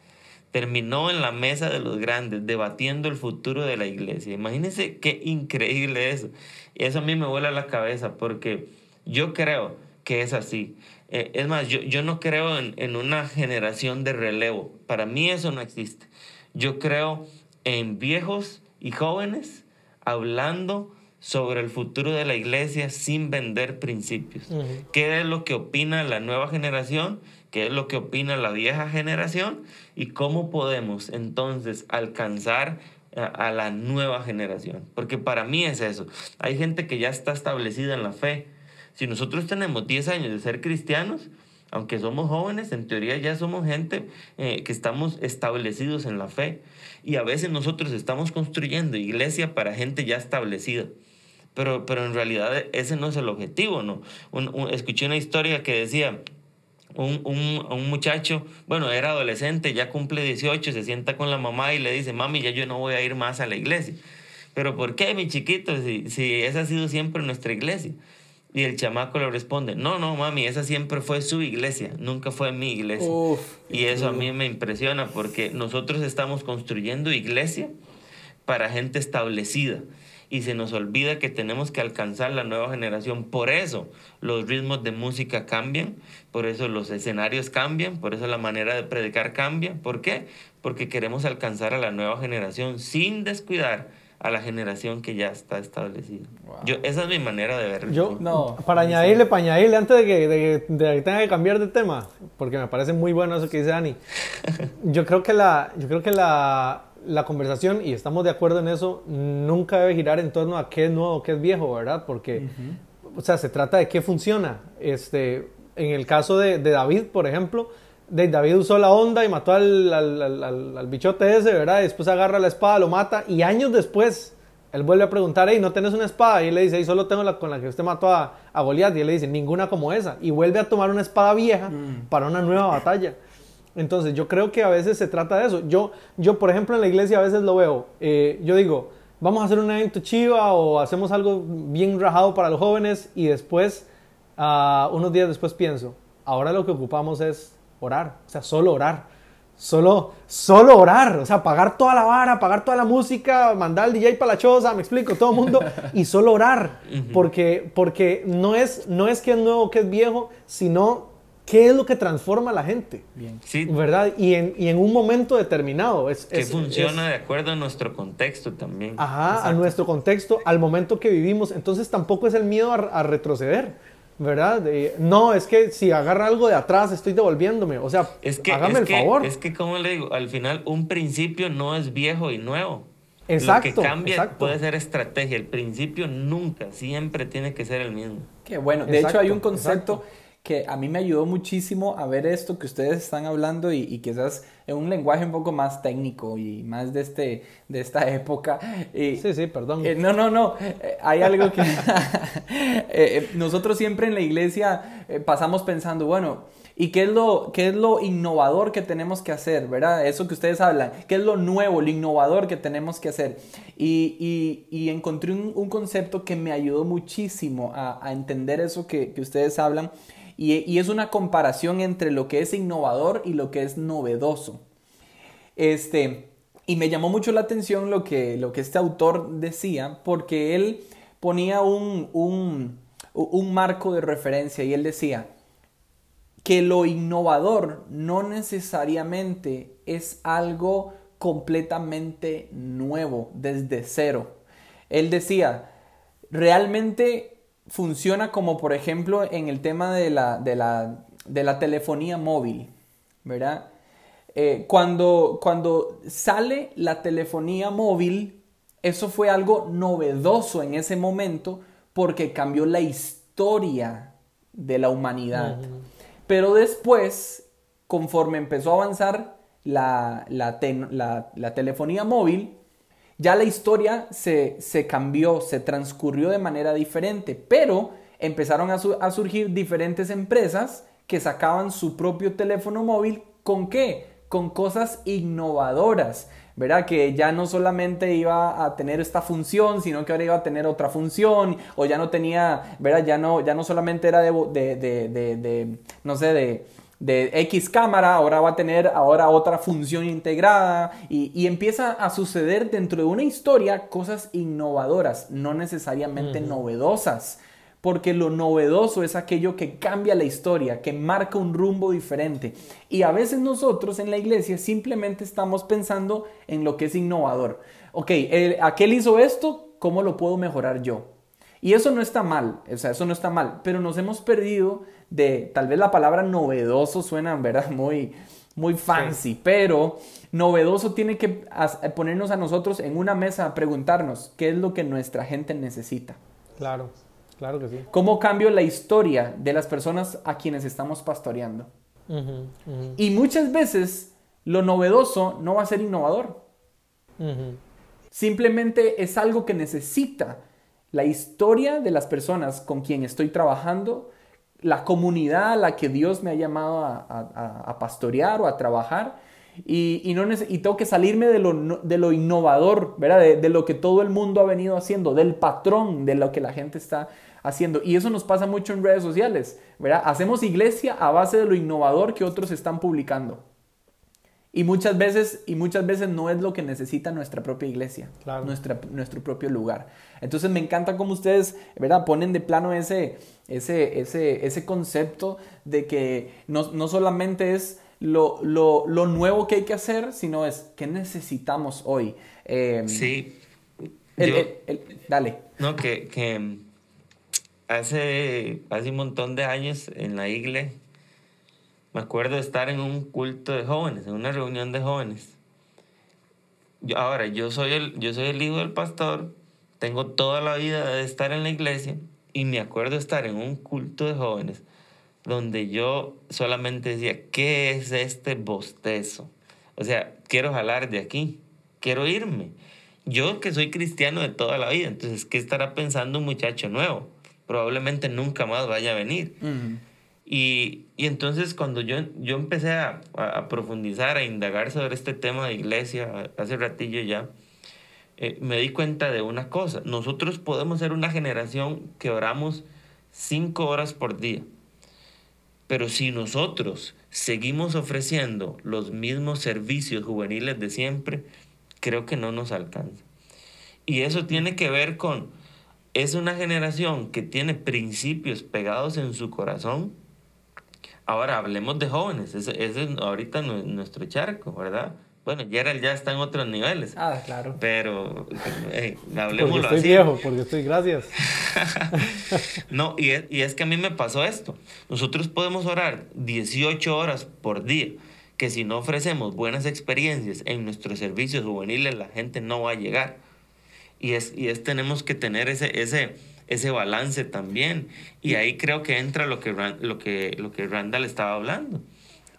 Terminó en la mesa de los grandes, debatiendo el futuro de la iglesia. Imagínense qué increíble eso. Eso a mí me vuela la cabeza porque yo creo que es así. Eh, es más, yo, yo no creo en, en una generación de relevo. Para mí eso no existe. Yo creo en viejos y jóvenes hablando sobre el futuro de la iglesia sin vender principios. ¿Qué es lo que opina la nueva generación? ¿Qué es lo que opina la vieja generación? ¿Y cómo podemos entonces alcanzar a, la nueva generación? Porque para mí es eso. Hay gente que ya está establecida en la fe. Si nosotros tenemos 10 años de ser cristianos, aunque somos jóvenes, en teoría ya somos gente eh, que estamos establecidos en la fe. Y a veces nosotros estamos construyendo iglesia para gente ya establecida pero, pero en realidad ese no es el objetivo, ¿no? escuché una historia que decía, un, un, un, muchacho, bueno, era adolescente, ya cumple 18, se sienta con la mamá y le dice, mami, ya yo no voy a ir más a la iglesia. Pero ¿por qué, mi chiquito? Si, si esa ha sido siempre nuestra iglesia. Y el chamaco le responde, no, no, mami, esa siempre fue su iglesia, nunca fue mi iglesia. y eso a mí me impresiona porque nosotros estamos construyendo iglesia para gente establecida y se nos olvida que tenemos que alcanzar la nueva generación. Por eso los ritmos de música cambian, por eso los escenarios cambian, por eso la manera de predicar cambia. ¿Por qué? Porque queremos alcanzar a la nueva generación sin descuidar a la generación que ya está establecida. Yo, esa es mi manera de verlo. Yo, no, para añadirle, para añadirle, antes de que, de, de que tenga que cambiar de tema, porque me parece muy bueno eso que dice Dani, yo creo que la, yo creo que la, la conversación, y estamos de acuerdo en eso, nunca debe girar en torno a qué es nuevo, qué es viejo, ¿verdad? Porque, o sea, se trata de qué funciona. Este, en el caso de, de David, por ejemplo, de David usó la onda y mató al, al, al, bichote ese, ¿verdad? Y después agarra la espada, lo mata, y años después, él vuelve a preguntar, hey, ¿no tenés una espada? Y él le dice, hey, solo tengo la con la que usted mató a, a Goliat. Y él le dice, ninguna como esa. Y vuelve a tomar una espada vieja mm. para una nueva batalla. Entonces yo creo que a veces se trata de eso. Yo, yo por ejemplo, en la iglesia a veces lo veo. Eh, yo digo, vamos a hacer un evento chiva o hacemos algo bien rajado para los jóvenes y después, uh, unos días después pienso, ahora lo que ocupamos es orar, o sea, solo orar. Solo, solo orar, o sea, pagar toda la vara, pagar toda la música, mandar al DJ para la choza, me explico, todo el mundo, y solo orar, porque, porque no, es, no es que es nuevo, que es viejo, sino ¿Qué es lo que transforma a la gente? Bien. Sí. ¿Verdad? Y en, y en un momento determinado. Es, que funciona de acuerdo a nuestro contexto también. Ajá, a nuestro contexto, al momento que vivimos. Entonces tampoco es el miedo a, retroceder. ¿Verdad? no, es que si agarra algo de atrás estoy devolviéndome. O sea, es que, hágame el favor. Es que, como le digo, al final un principio no es viejo y nuevo. Exacto. Lo que cambia puede ser estrategia. El principio nunca, siempre tiene que ser el mismo. Qué bueno. De hecho, hay un concepto que a mí me ayudó muchísimo a ver esto que ustedes están hablando y, quizás en un lenguaje un poco más técnico y más de, este, de esta época. sí, sí, perdón. Eh, no, no, no. Eh, hay algo que eh, nosotros siempre en la iglesia pasamos pensando, bueno, ¿Y qué es, lo, qué es lo innovador que tenemos que hacer, verdad? Eso que ustedes hablan. ¿Qué es lo nuevo, lo innovador que tenemos que hacer? Y, y, encontré un, un, concepto que me ayudó muchísimo a, a entender eso que, que ustedes hablan. Y, es una comparación entre lo que es innovador y lo que es novedoso. Este, y me llamó mucho la atención lo que, lo que este autor decía, porque él ponía un, un, un marco de referencia y él decía, que lo innovador no necesariamente es algo completamente nuevo, desde cero. Él decía, realmente funciona como por ejemplo en el tema de la, de la, telefonía móvil, ¿verdad? Eh, cuando, cuando sale la telefonía móvil, eso fue algo novedoso en ese momento porque cambió la historia de la humanidad. Pero después, conforme empezó a avanzar la, telefonía móvil, ya la historia se, cambió, se transcurrió de manera diferente, pero empezaron a, a, surgir diferentes empresas que sacaban su propio teléfono móvil con qué? Con cosas innovadoras. ¿verdad? Que ya no solamente iba a tener esta función, sino que ahora iba a tener otra función, o ya no tenía, ¿verdad? Ya no, ya no solamente era de, de, de, de no sé, de, de X cámara, ahora va a tener ahora otra función integrada y, y, empieza a suceder dentro de una historia cosas innovadoras, no necesariamente novedosas porque lo novedoso es aquello que cambia la historia, que marca un rumbo diferente. Y a veces nosotros en la iglesia simplemente estamos pensando en lo que es innovador. Ok, aquel hizo esto, ¿cómo lo puedo mejorar yo? Y eso no está mal, o sea, eso no está mal, pero nos hemos perdido de, tal vez la palabra novedoso suena, ¿verdad? Muy, muy fancy, pero novedoso tiene que ponernos a nosotros en una mesa a preguntarnos qué es lo que nuestra gente necesita. Claro. Claro que sí. ¿Cómo cambio la historia de las personas a quienes estamos pastoreando? Y muchas veces lo novedoso no va a ser innovador. Simplemente es algo que necesita la historia de las personas con quien estoy trabajando, la comunidad a la que Dios me ha llamado a, pastorear o a trabajar. Y, no y tengo que salirme de lo, de lo innovador, ¿verdad? De, de, lo que todo el mundo ha venido haciendo, del patrón, de lo que la gente está haciendo. Y eso nos pasa mucho en redes sociales, ¿verdad? Hacemos iglesia a base de lo innovador que otros están publicando. Y muchas veces, y muchas veces no es lo que necesita nuestra propia iglesia, nuestra, nuestro propio lugar. Entonces me encanta cómo ustedes, ¿verdad? Ponen de plano ese, ese, ese, ese concepto de que no, no solamente es lo, lo, lo, nuevo que hay que hacer, sino es qué necesitamos hoy. Em, sí. dale. No, que, que hace, hace un montón de años en la iglesia, me acuerdo de estar en un culto de jóvenes, en una reunión de jóvenes. Yo, ahora, yo soy, el, yo soy el hijo del pastor, tengo toda la vida de estar en la iglesia y me acuerdo de estar en un culto de jóvenes donde yo solamente decía, ¿qué es este bostezo? O sea, quiero jalar de aquí, quiero irme. Yo que soy cristiano de toda la vida, entonces, ¿qué estará pensando un muchacho nuevo? probablemente nunca más vaya a venir. Y, y, entonces cuando yo, yo empecé a, a, profundizar, a indagar sobre este tema de iglesia, hace ratillo ya, eh, me di cuenta de una cosa. Nosotros podemos ser una generación que oramos cinco horas por día. Pero si nosotros seguimos ofreciendo los mismos servicios juveniles de siempre, creo que no nos alcanza. Y eso tiene que ver con es una generación que tiene principios pegados en su corazón. Ahora hablemos de jóvenes, ese, es ahorita nuestro charco, ¿verdad? Bueno, Gerald ya está en otros niveles. Ah, claro. Pero eh, hablemos porque estoy viejo, porque estoy, gracias. no, y es, y es que a mí me pasó esto. Nosotros podemos orar 18 horas por día, que si no ofrecemos buenas experiencias en nuestros servicios juveniles, la gente no va a llegar. Y es, y es tenemos que tener ese, ese, ese balance también. Y ahí creo que entra lo que, lo que, lo que Randall estaba hablando.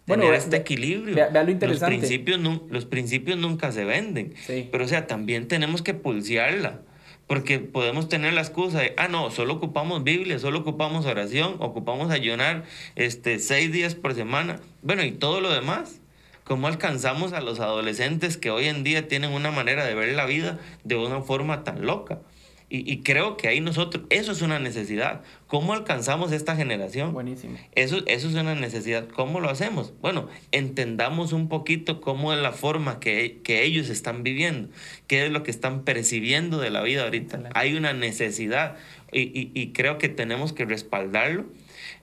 Bueno, tener este equilibrio. Vea, lo interesante. Los principios, los principios nunca se venden. Pero o sea, también tenemos que pulsearla. Porque podemos tener la excusa de, ah, no, solo ocupamos Biblia, solo ocupamos oración, ocupamos ayunar este, seis días por semana. Bueno, y todo lo demás. ¿Cómo alcanzamos a los adolescentes que hoy en día tienen una manera de ver la vida de una forma tan loca? Y, creo que ahí nosotros, eso es una necesidad. ¿Cómo alcanzamos esta generación? Buenísimo. Eso, eso es una necesidad. ¿Cómo lo hacemos? Bueno, entendamos un poquito cómo es la forma que, ellos están viviendo, qué es lo que están percibiendo de la vida ahorita. Hay una necesidad y, creo que tenemos que respaldarlo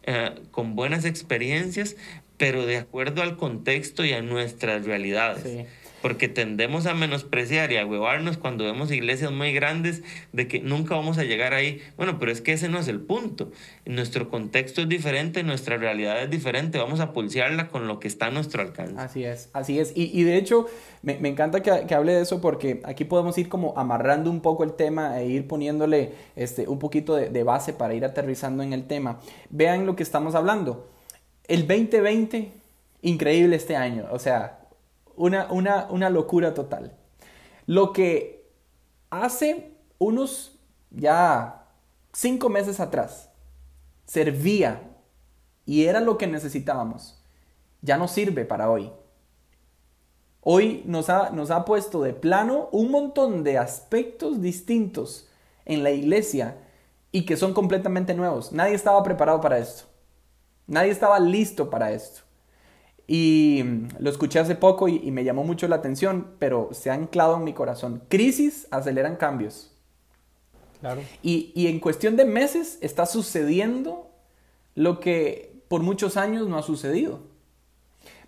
eh, con buenas experiencias, pero de acuerdo al contexto y a nuestras realidades. Sí porque tendemos a menospreciar y a huevarnos cuando vemos iglesias muy grandes de que nunca vamos a llegar ahí. Bueno, pero es que ese no es el punto. Nuestro contexto es diferente, nuestra realidad es diferente, vamos a pulsearla con lo que está a nuestro alcance. Así es, así es. Y, de hecho, me, encanta que, que, hable de eso porque aquí podemos ir como amarrando un poco el tema e ir poniéndole este, un poquito de, de base para ir aterrizando en el tema. Vean lo que estamos hablando. El 2020, increíble este año. O sea, una, locura total. Lo que hace unos ya cinco meses atrás servía y era lo que necesitábamos, ya no sirve para hoy. Hoy nos ha, nos ha puesto de plano un montón de aspectos distintos en la iglesia y que son completamente nuevos. Nadie estaba preparado para esto. Nadie estaba listo para esto. Y lo escuché hace poco y, me llamó mucho la atención, pero se ha anclado en mi corazón. Crisis aceleran cambios. Claro. Y, y en cuestión de meses está sucediendo lo que por muchos años no ha sucedido.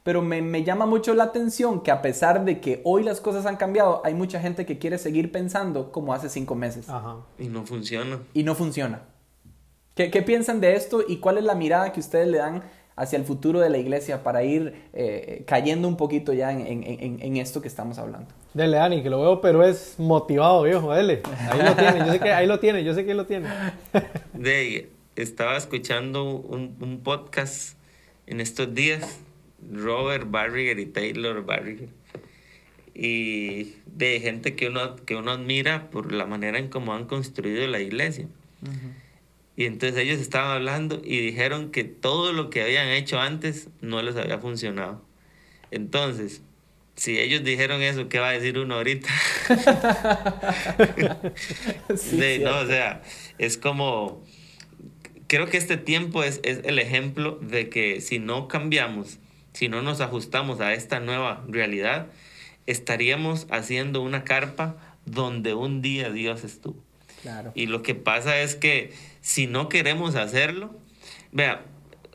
Pero me, me, llama mucho la atención que a pesar de que hoy las cosas han cambiado, hay mucha gente que quiere seguir pensando como hace cinco meses. Ajá. Y no funciona. Y no funciona. ¿Qué, ¿Qué, piensan de esto y cuál es la mirada que ustedes le dan hacia el futuro de la iglesia para ir eh, cayendo un poquito ya en, esto que estamos hablando. Dele, Dani, que lo veo, pero es motivado, viejo, dele. Ahí lo tiene, yo sé que ahí lo tiene, yo sé que lo tiene. De, estaba escuchando un, podcast en estos días, Robert Barriger y Taylor Barriger, y de gente que uno, que uno admira por la manera en cómo han construido la iglesia. Y entonces ellos estaban hablando y dijeron que todo lo que habían hecho antes no les había funcionado. Entonces, si ellos dijeron eso, ¿qué va a decir uno ahorita? sí, no, o sea, es como, creo que este tiempo es, es el ejemplo de que si no cambiamos, si no nos ajustamos a esta nueva realidad, estaríamos haciendo una carpa donde un día Dios estuvo. Claro. Y lo que pasa es que si no queremos hacerlo, vea,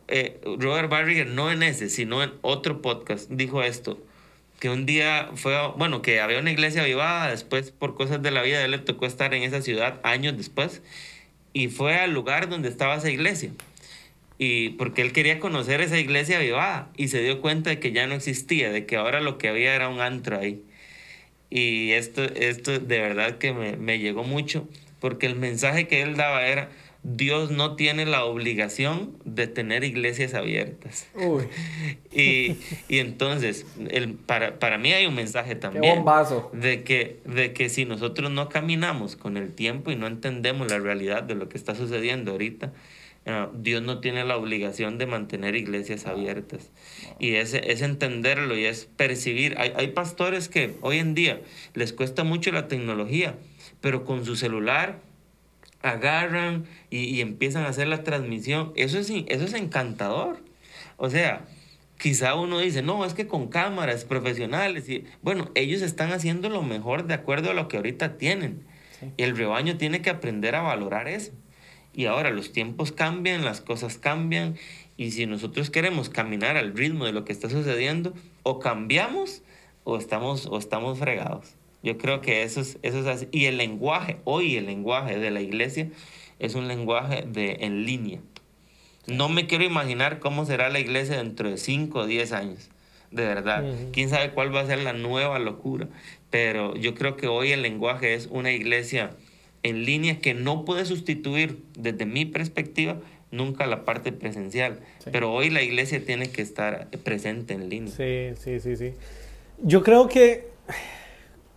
eh, Robert Barriger, no en ese, sino en otro podcast, dijo esto, que un día fue, bueno, que había una iglesia avivada, después por cosas de la vida, él le tocó estar en esa ciudad años después, y fue al lugar donde estaba esa iglesia. Y porque él quería conocer esa iglesia avivada y se dio cuenta de que ya no existía, de que ahora lo que había era un antro ahí. Y esto, esto de verdad que me, me llegó mucho, porque el mensaje que él daba era, Dios no tiene la obligación de tener iglesias abiertas. Y, entonces, el, para, para, mí hay un mensaje también de que, de que si nosotros no caminamos con el tiempo y no entendemos la realidad de lo que está sucediendo ahorita, eh, Dios no tiene la obligación de mantener iglesias abiertas. Y es, es entenderlo y es percibir. Hay, hay pastores que hoy en día les cuesta mucho la tecnología, pero con su celular agarran y, empiezan a hacer la transmisión. Eso es, eso es encantador. O sea, quizá uno dice, no, es que con cámaras profesionales. Y, bueno, ellos están haciendo lo mejor de acuerdo a lo que ahorita tienen. Y el rebaño tiene que aprender a valorar eso. Y ahora los tiempos cambian, las cosas cambian. Y si nosotros queremos caminar al ritmo de lo que está sucediendo, o cambiamos o estamos, o estamos fregados. Yo creo que eso es, eso es así. Y el lenguaje, hoy el lenguaje de la iglesia es un lenguaje de en línea. No me quiero imaginar cómo será la iglesia dentro de 5 o 10 años. De verdad. Quién sabe cuál va a ser la nueva locura. Pero yo creo que hoy el lenguaje es una iglesia en línea que no puede sustituir, desde mi perspectiva, nunca la parte presencial. Pero hoy la iglesia tiene que estar presente en línea. Sí, sí, sí, sí. Yo creo que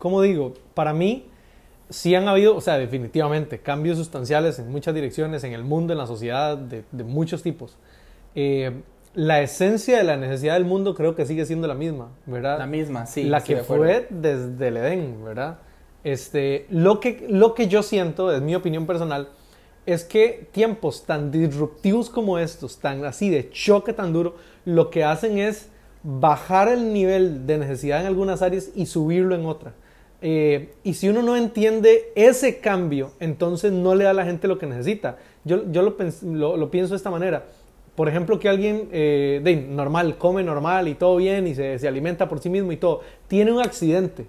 como digo, para mí sí han habido, o sea, definitivamente, cambios sustanciales en muchas direcciones, en el mundo, en la sociedad, de, de muchos tipos. Eh, la esencia de la necesidad del mundo creo que sigue siendo la misma, ¿verdad? La misma, sí. La que fue desde el Edén, ¿verdad? Este, lo, que, lo que yo siento, es mi opinión personal, es que tiempos tan disruptivos como estos, tan así de choque tan duro, lo que hacen es bajar el nivel de necesidad en algunas áreas y subirlo en otras. Eh, y si uno no entiende ese cambio, entonces no le da a la gente lo que necesita. Yo, yo lo, lo, lo pienso de esta manera. Por ejemplo, que alguien eh, de normal, come normal y todo bien y se, se, alimenta por sí mismo y todo, tiene un accidente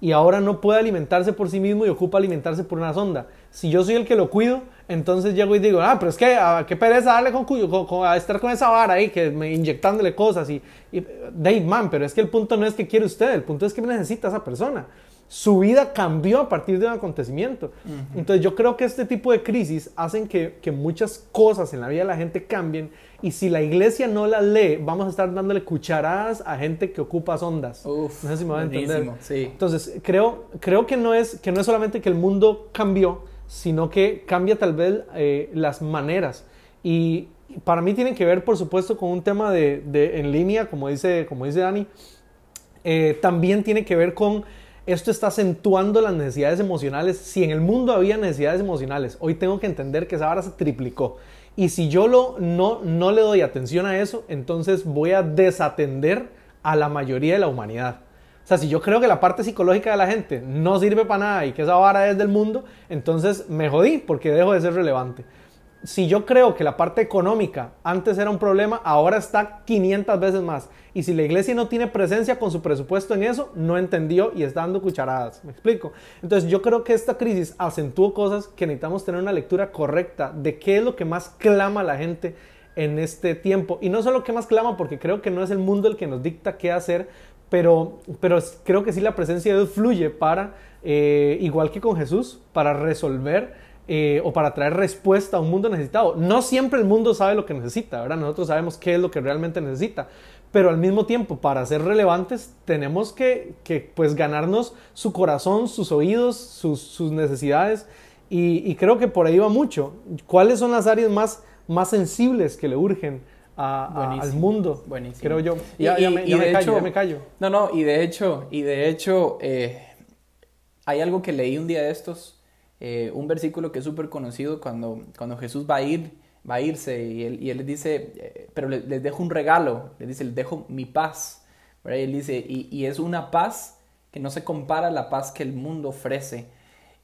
y ahora no puede alimentarse por sí mismo y ocupa alimentarse por una sonda. Si yo soy el que lo cuido, entonces llego y digo, ah, pero es que, ah, qué pereza darle con, con, con, a estar con esa vara ahí, que me inyectándole cosas y, y Dave, man, pero es que el punto no es que quiere usted, el punto es que necesita esa persona su vida cambió a partir de un acontecimiento. Uh -huh. Entonces yo creo que este tipo de crisis hacen que, que, muchas cosas en la vida de la gente cambien y si la iglesia no las lee, vamos a estar dándole cucharadas a gente que ocupa ondas. Uf, no sé si me van a entender. Sí. Entonces creo, creo que, no es, que no es solamente que el mundo cambió, sino que cambia tal vez eh, las maneras. Y para mí tiene que ver, por supuesto, con un tema de, de en línea, como dice, como dice Dani. Eh, también tiene que ver con esto está acentuando las necesidades emocionales. Si en el mundo había necesidades emocionales, hoy tengo que entender que esa vara se triplicó. Y si yo lo, no, no le doy atención a eso, entonces voy a desatender a la mayoría de la humanidad. O sea, si yo creo que la parte psicológica de la gente no sirve para nada y que esa vara es del mundo, entonces me jodí porque dejo de ser relevante si yo creo que la parte económica antes era un problema, ahora está 500 veces más. Y si la iglesia no tiene presencia con su presupuesto en eso, no entendió y está dando cucharadas. ¿Me explico? Entonces yo creo que esta crisis acentuó cosas que necesitamos tener una lectura correcta de qué es lo que más clama la gente en este tiempo. Y no solo qué más clama, porque creo que no es el mundo el que nos dicta qué hacer, pero, pero creo que sí la presencia de Dios fluye para, eh, igual que con Jesús, para resolver eh, o para traer respuesta a un mundo necesitado. No siempre el mundo sabe lo que necesita, ¿verdad? Nosotros sabemos qué es lo que realmente necesita, pero al mismo tiempo, para ser relevantes, tenemos que, que pues ganarnos su corazón, sus oídos, sus, sus necesidades, y, y, creo que por ahí va mucho. ¿Cuáles son las áreas más, más sensibles que le urgen? A, a, al mundo, Buenísimo. creo yo. Y, ya, ya, me, ya, me callo, hecho, ya me callo. No, no, y de hecho, y de hecho, eh, hay algo que leí un día de estos, eh, un versículo que es súper conocido cuando, cuando Jesús va a ir, va a irse y él, y él les dice, eh, pero les, dejo un regalo, les dice, les dejo mi paz. ¿verdad? Y él dice, y, es una paz que no se compara a la paz que el mundo ofrece.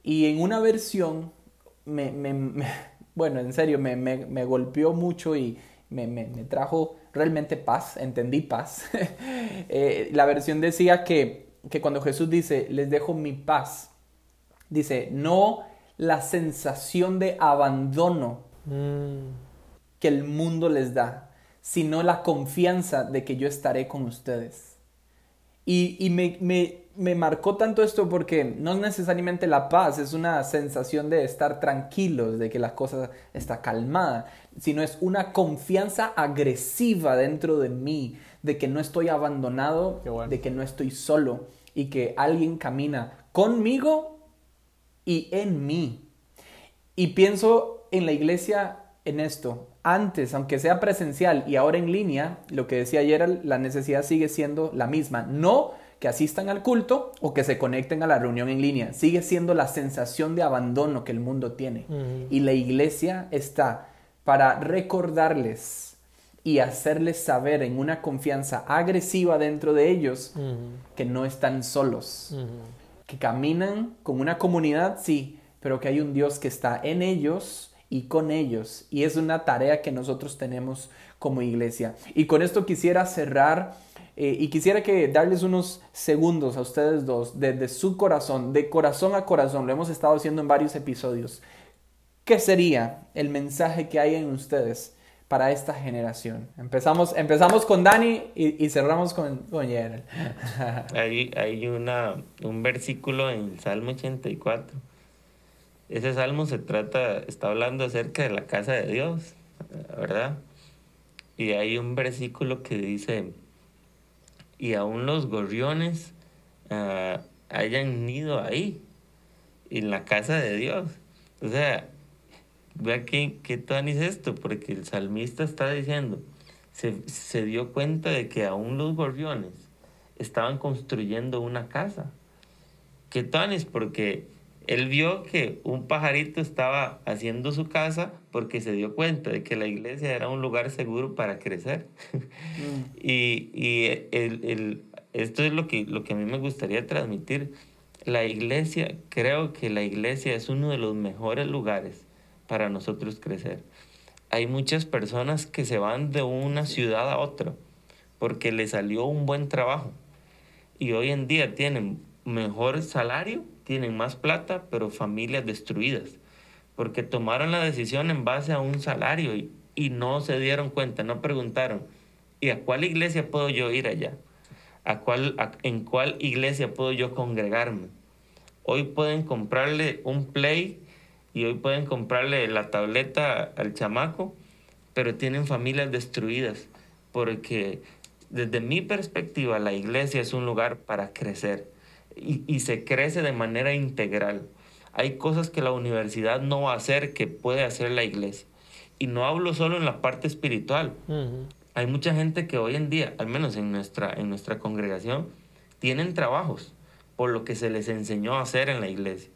Y en una versión, me, bueno, en serio, me, me golpeó mucho y me, trajo realmente paz, entendí paz. eh, la versión decía que, que cuando Jesús dice, les dejo mi paz, Dice, no la sensación de abandono mm. que el mundo les da, sino la confianza de que yo estaré con ustedes. Y, y me, me, me, marcó tanto esto porque no es necesariamente la paz, es una sensación de estar tranquilos, de que la cosa está calmada, sino es una confianza agresiva dentro de mí, de que no estoy abandonado, bueno. de que no estoy solo y que alguien camina conmigo y en mí. Y pienso en la iglesia en esto. Antes, aunque sea presencial y ahora en línea, lo que decía ayer, la necesidad sigue siendo la misma. No que asistan al culto o que se conecten a la reunión en línea. Sigue siendo la sensación de abandono que el mundo tiene. Uh -huh. Y la iglesia está para recordarles y hacerles saber en una confianza agresiva dentro de ellos uh -huh. que no están solos. Uh -huh que caminan con una comunidad, sí, pero que hay un Dios que está en ellos y con ellos. Y es una tarea que nosotros tenemos como iglesia. Y con esto quisiera cerrar eh, y quisiera que darles unos segundos a ustedes dos, desde su corazón, de corazón a corazón, lo hemos estado haciendo en varios episodios. ¿Qué sería el mensaje que hay en ustedes para esta generación. Empezamos, empezamos con Dani y, y cerramos con, con Gerald. hay hay una, un versículo en Salmo 84. Ese salmo se trata, está hablando acerca de la casa de Dios, ¿verdad? Y hay un versículo que dice, y aún los gorriones uh, hayan nido ahí, en la casa de Dios. O sea, vea qué, qué tan es esto, porque el salmista está diciendo, se, se dio cuenta de que aún los gorriones estaban construyendo una casa. ¿Qué tan es? Porque él vio que un pajarito estaba haciendo su casa porque se dio cuenta de que la iglesia era un lugar seguro para crecer. Mm. y y el, el, esto es lo que, lo que a mí me gustaría transmitir. La iglesia, creo que la iglesia es uno de los mejores lugares para nosotros crecer. Hay muchas personas que se van de una ciudad a otra porque les salió un buen trabajo y hoy en día tienen mejor salario, tienen más plata, pero familias destruidas, porque tomaron la decisión en base a un salario y, no se dieron cuenta, no preguntaron, ¿y a cuál iglesia puedo yo ir allá? ¿A cuál, ¿En cuál iglesia puedo yo congregarme? Hoy pueden comprarle un play y hoy pueden comprarle la tableta al chamaco, pero tienen familias destruidas, porque desde mi perspectiva la iglesia es un lugar para crecer y, se crece de manera integral. Hay cosas que la universidad no va a hacer que puede hacer la iglesia. Y no hablo solo en la parte espiritual. Hay mucha gente que hoy en día, al menos en nuestra, en nuestra congregación, tienen trabajos por lo que se les enseñó a hacer en la iglesia.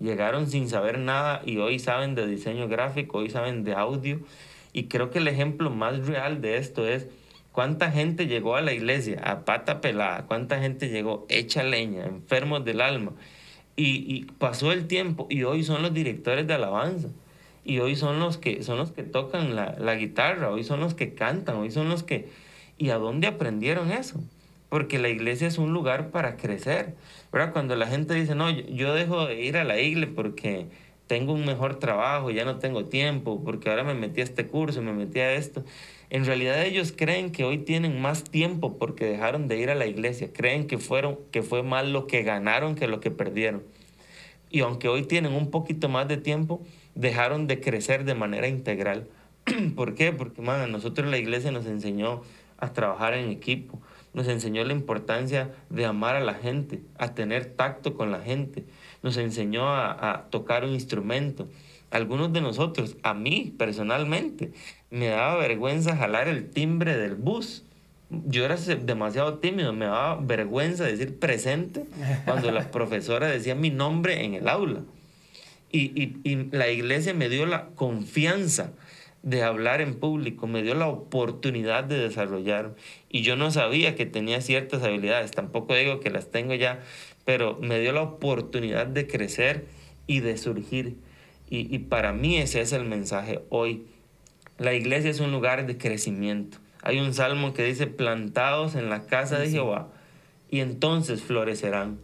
Llegaron sin saber nada y hoy saben de diseño gráfico, hoy saben de audio. Y creo que el ejemplo más real de esto es ¿Cuánta gente llegó a la iglesia a pata pelada? ¿Cuánta gente llegó hecha leña, enfermos del alma? Y, pasó el tiempo y hoy son los directores de alabanza. Y hoy son los que, son los que tocan la, la guitarra, hoy son los que cantan, hoy son los que... ¿Y a dónde aprendieron eso? Porque la iglesia es un lugar para crecer. ¿verdad? Cuando la gente dice, no, yo dejo de ir a la iglesia porque tengo un mejor trabajo, ya no tengo tiempo, porque ahora me metí a este curso, me metí a esto. En realidad ellos creen que hoy tienen más tiempo porque dejaron de ir a la iglesia. Creen que, fueron, que fue más lo que ganaron que lo que perdieron. Y aunque hoy tienen un poquito más de tiempo, dejaron de crecer de manera integral. ¿Por qué? Porque, man, a nosotros la iglesia nos enseñó a trabajar en equipo. Nos enseñó la importancia de amar a la gente, a tener tacto con la gente. Nos enseñó a, a tocar un instrumento algunos de nosotros, a mí personalmente, me daba vergüenza jalar el timbre del bus. Yo era demasiado tímido, me daba vergüenza decir presente cuando la profesora decía mi nombre en el aula. Y, y, la iglesia me dio la confianza de hablar en público, me dio la oportunidad de desarrollar. Y yo no sabía que tenía ciertas habilidades, tampoco digo que las tengo ya, pero me dio la oportunidad de crecer y de surgir. Y, y para mí ese es el mensaje hoy. La iglesia es un lugar de crecimiento. Hay un salmo que dice, plantados en la casa de Jehová, y entonces florecerán.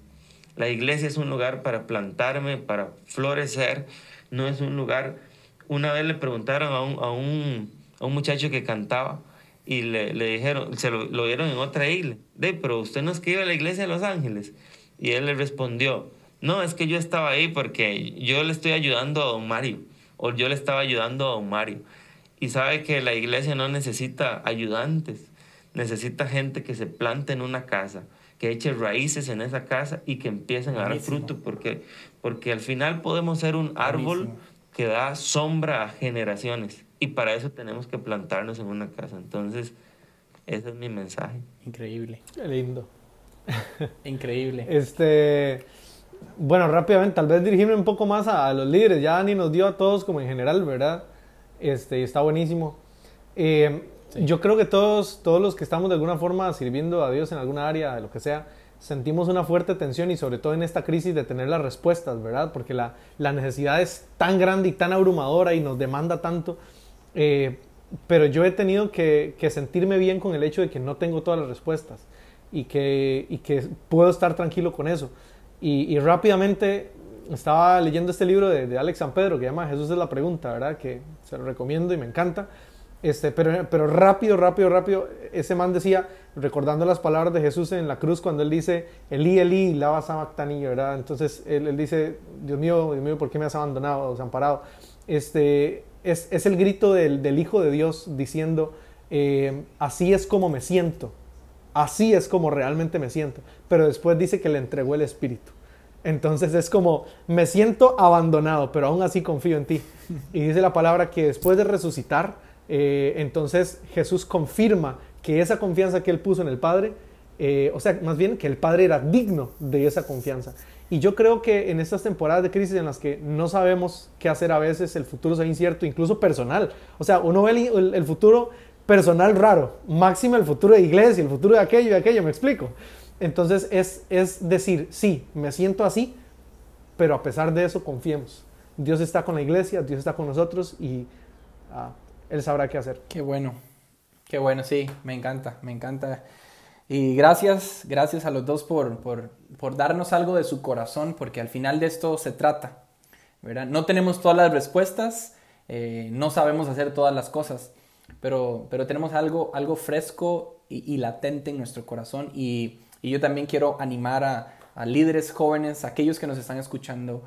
La iglesia es un lugar para plantarme, para florecer, no es un lugar... Una vez le preguntaron a un, a un, a un muchacho que cantaba y le, le dijeron, se lo, lo, vieron en otra iglesia, de, pero usted no escribe a la iglesia de Los Ángeles. Y él le respondió, no, es que yo estaba ahí porque yo le estoy ayudando a don Mario, o yo le estaba ayudando a don Mario. Y sabe que la iglesia no necesita ayudantes, necesita gente que se plante en una casa, que eche raíces en esa casa y que empiecen a dar fruto, porque, porque al final podemos ser un árbol que da sombra a generaciones. Y para eso tenemos que plantarnos en una casa. Entonces, ese es mi mensaje. Increíble. Qué lindo. Increíble. Este, bueno, rápidamente, tal vez dirigirme un poco más a, los líderes. Ya Dani nos dio a todos como en general, ¿verdad? Este, está buenísimo. Eh, yo creo que todos, todos los que estamos de alguna forma sirviendo a Dios en alguna área, de lo que sea, sentimos una fuerte tensión y sobre todo en esta crisis de tener las respuestas, ¿verdad? Porque la, la necesidad es tan grande y tan abrumadora y nos demanda tanto. Eh, pero yo he tenido que, que, sentirme bien con el hecho de que no tengo todas las respuestas y que, y que puedo estar tranquilo con eso. Y, rápidamente estaba leyendo este libro de, de, Alex San Pedro que llama Jesús es la pregunta, ¿verdad? Que se lo recomiendo y me encanta. Este, pero, pero rápido, rápido, rápido, ese man decía, recordando las palabras de Jesús en la cruz cuando él dice, Elí, Elí, lava sabactani, ¿verdad? Entonces él, él, dice, Dios mío, Dios mío, ¿por qué me has abandonado, desamparado? Este, es, es el grito del, del, Hijo de Dios diciendo, eh, así es como me siento, así es como realmente me siento. Pero después dice que le entregó el Espíritu. Entonces es como, me siento abandonado, pero aún así confío en ti. Y dice la palabra que después de resucitar, eh, entonces Jesús confirma que esa confianza que él puso en el Padre, eh, o sea, más bien que el Padre era digno de esa confianza. Y yo creo que en estas temporadas de crisis en las que no sabemos qué hacer a veces, el futuro es incierto, incluso personal. O sea, uno ve el, futuro personal raro, máximo el futuro de iglesia, el futuro de aquello y aquello, me explico. Entonces es, es decir, sí, me siento así, pero a pesar de eso confiemos. Dios está con la iglesia, Dios está con nosotros y ah, Él sabrá qué hacer. Qué bueno, qué bueno, sí, me encanta, me encanta. Y gracias, gracias a los dos por, por, por darnos algo de su corazón, porque al final de esto se trata. ¿verdad? No tenemos todas las respuestas, eh, no sabemos hacer todas las cosas, pero, pero tenemos algo, algo fresco y, latente en nuestro corazón. Y, y yo también quiero animar a, a, líderes jóvenes, aquellos que nos están escuchando,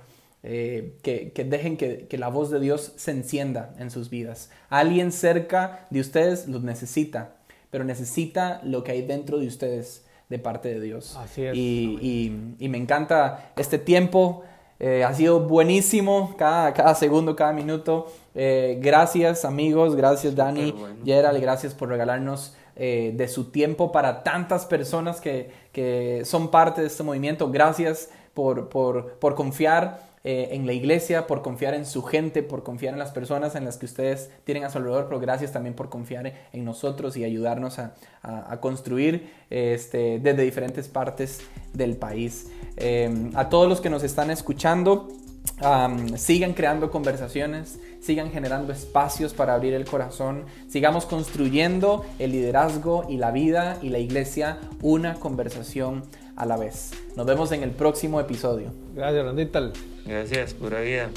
eh, que, que, dejen que, que, la voz de Dios se encienda en sus vidas. Alguien cerca de ustedes los necesita, pero necesita lo que hay dentro de ustedes de parte de Dios. Así es. Y, y, me encanta este tiempo. Eh, ha sido buenísimo cada, cada segundo, cada minuto. Eh, gracias amigos, gracias Dani, Gerald, gracias por regalarnos eh, de su tiempo para tantas personas que, que, son parte de este movimiento. Gracias por, por, por confiar eh, en la iglesia, por confiar en su gente, por confiar en las personas en las que ustedes tienen a su alrededor, pero gracias también por confiar en nosotros y ayudarnos a, construir este, desde diferentes partes del país. Em, a todos los que nos están escuchando, sigan creando conversaciones, sigan generando espacios para abrir el corazón, sigamos construyendo el liderazgo y la vida y la iglesia una conversación a la vez. Nos vemos en el próximo episodio. Gracias, Randita. Gracias, pura vida.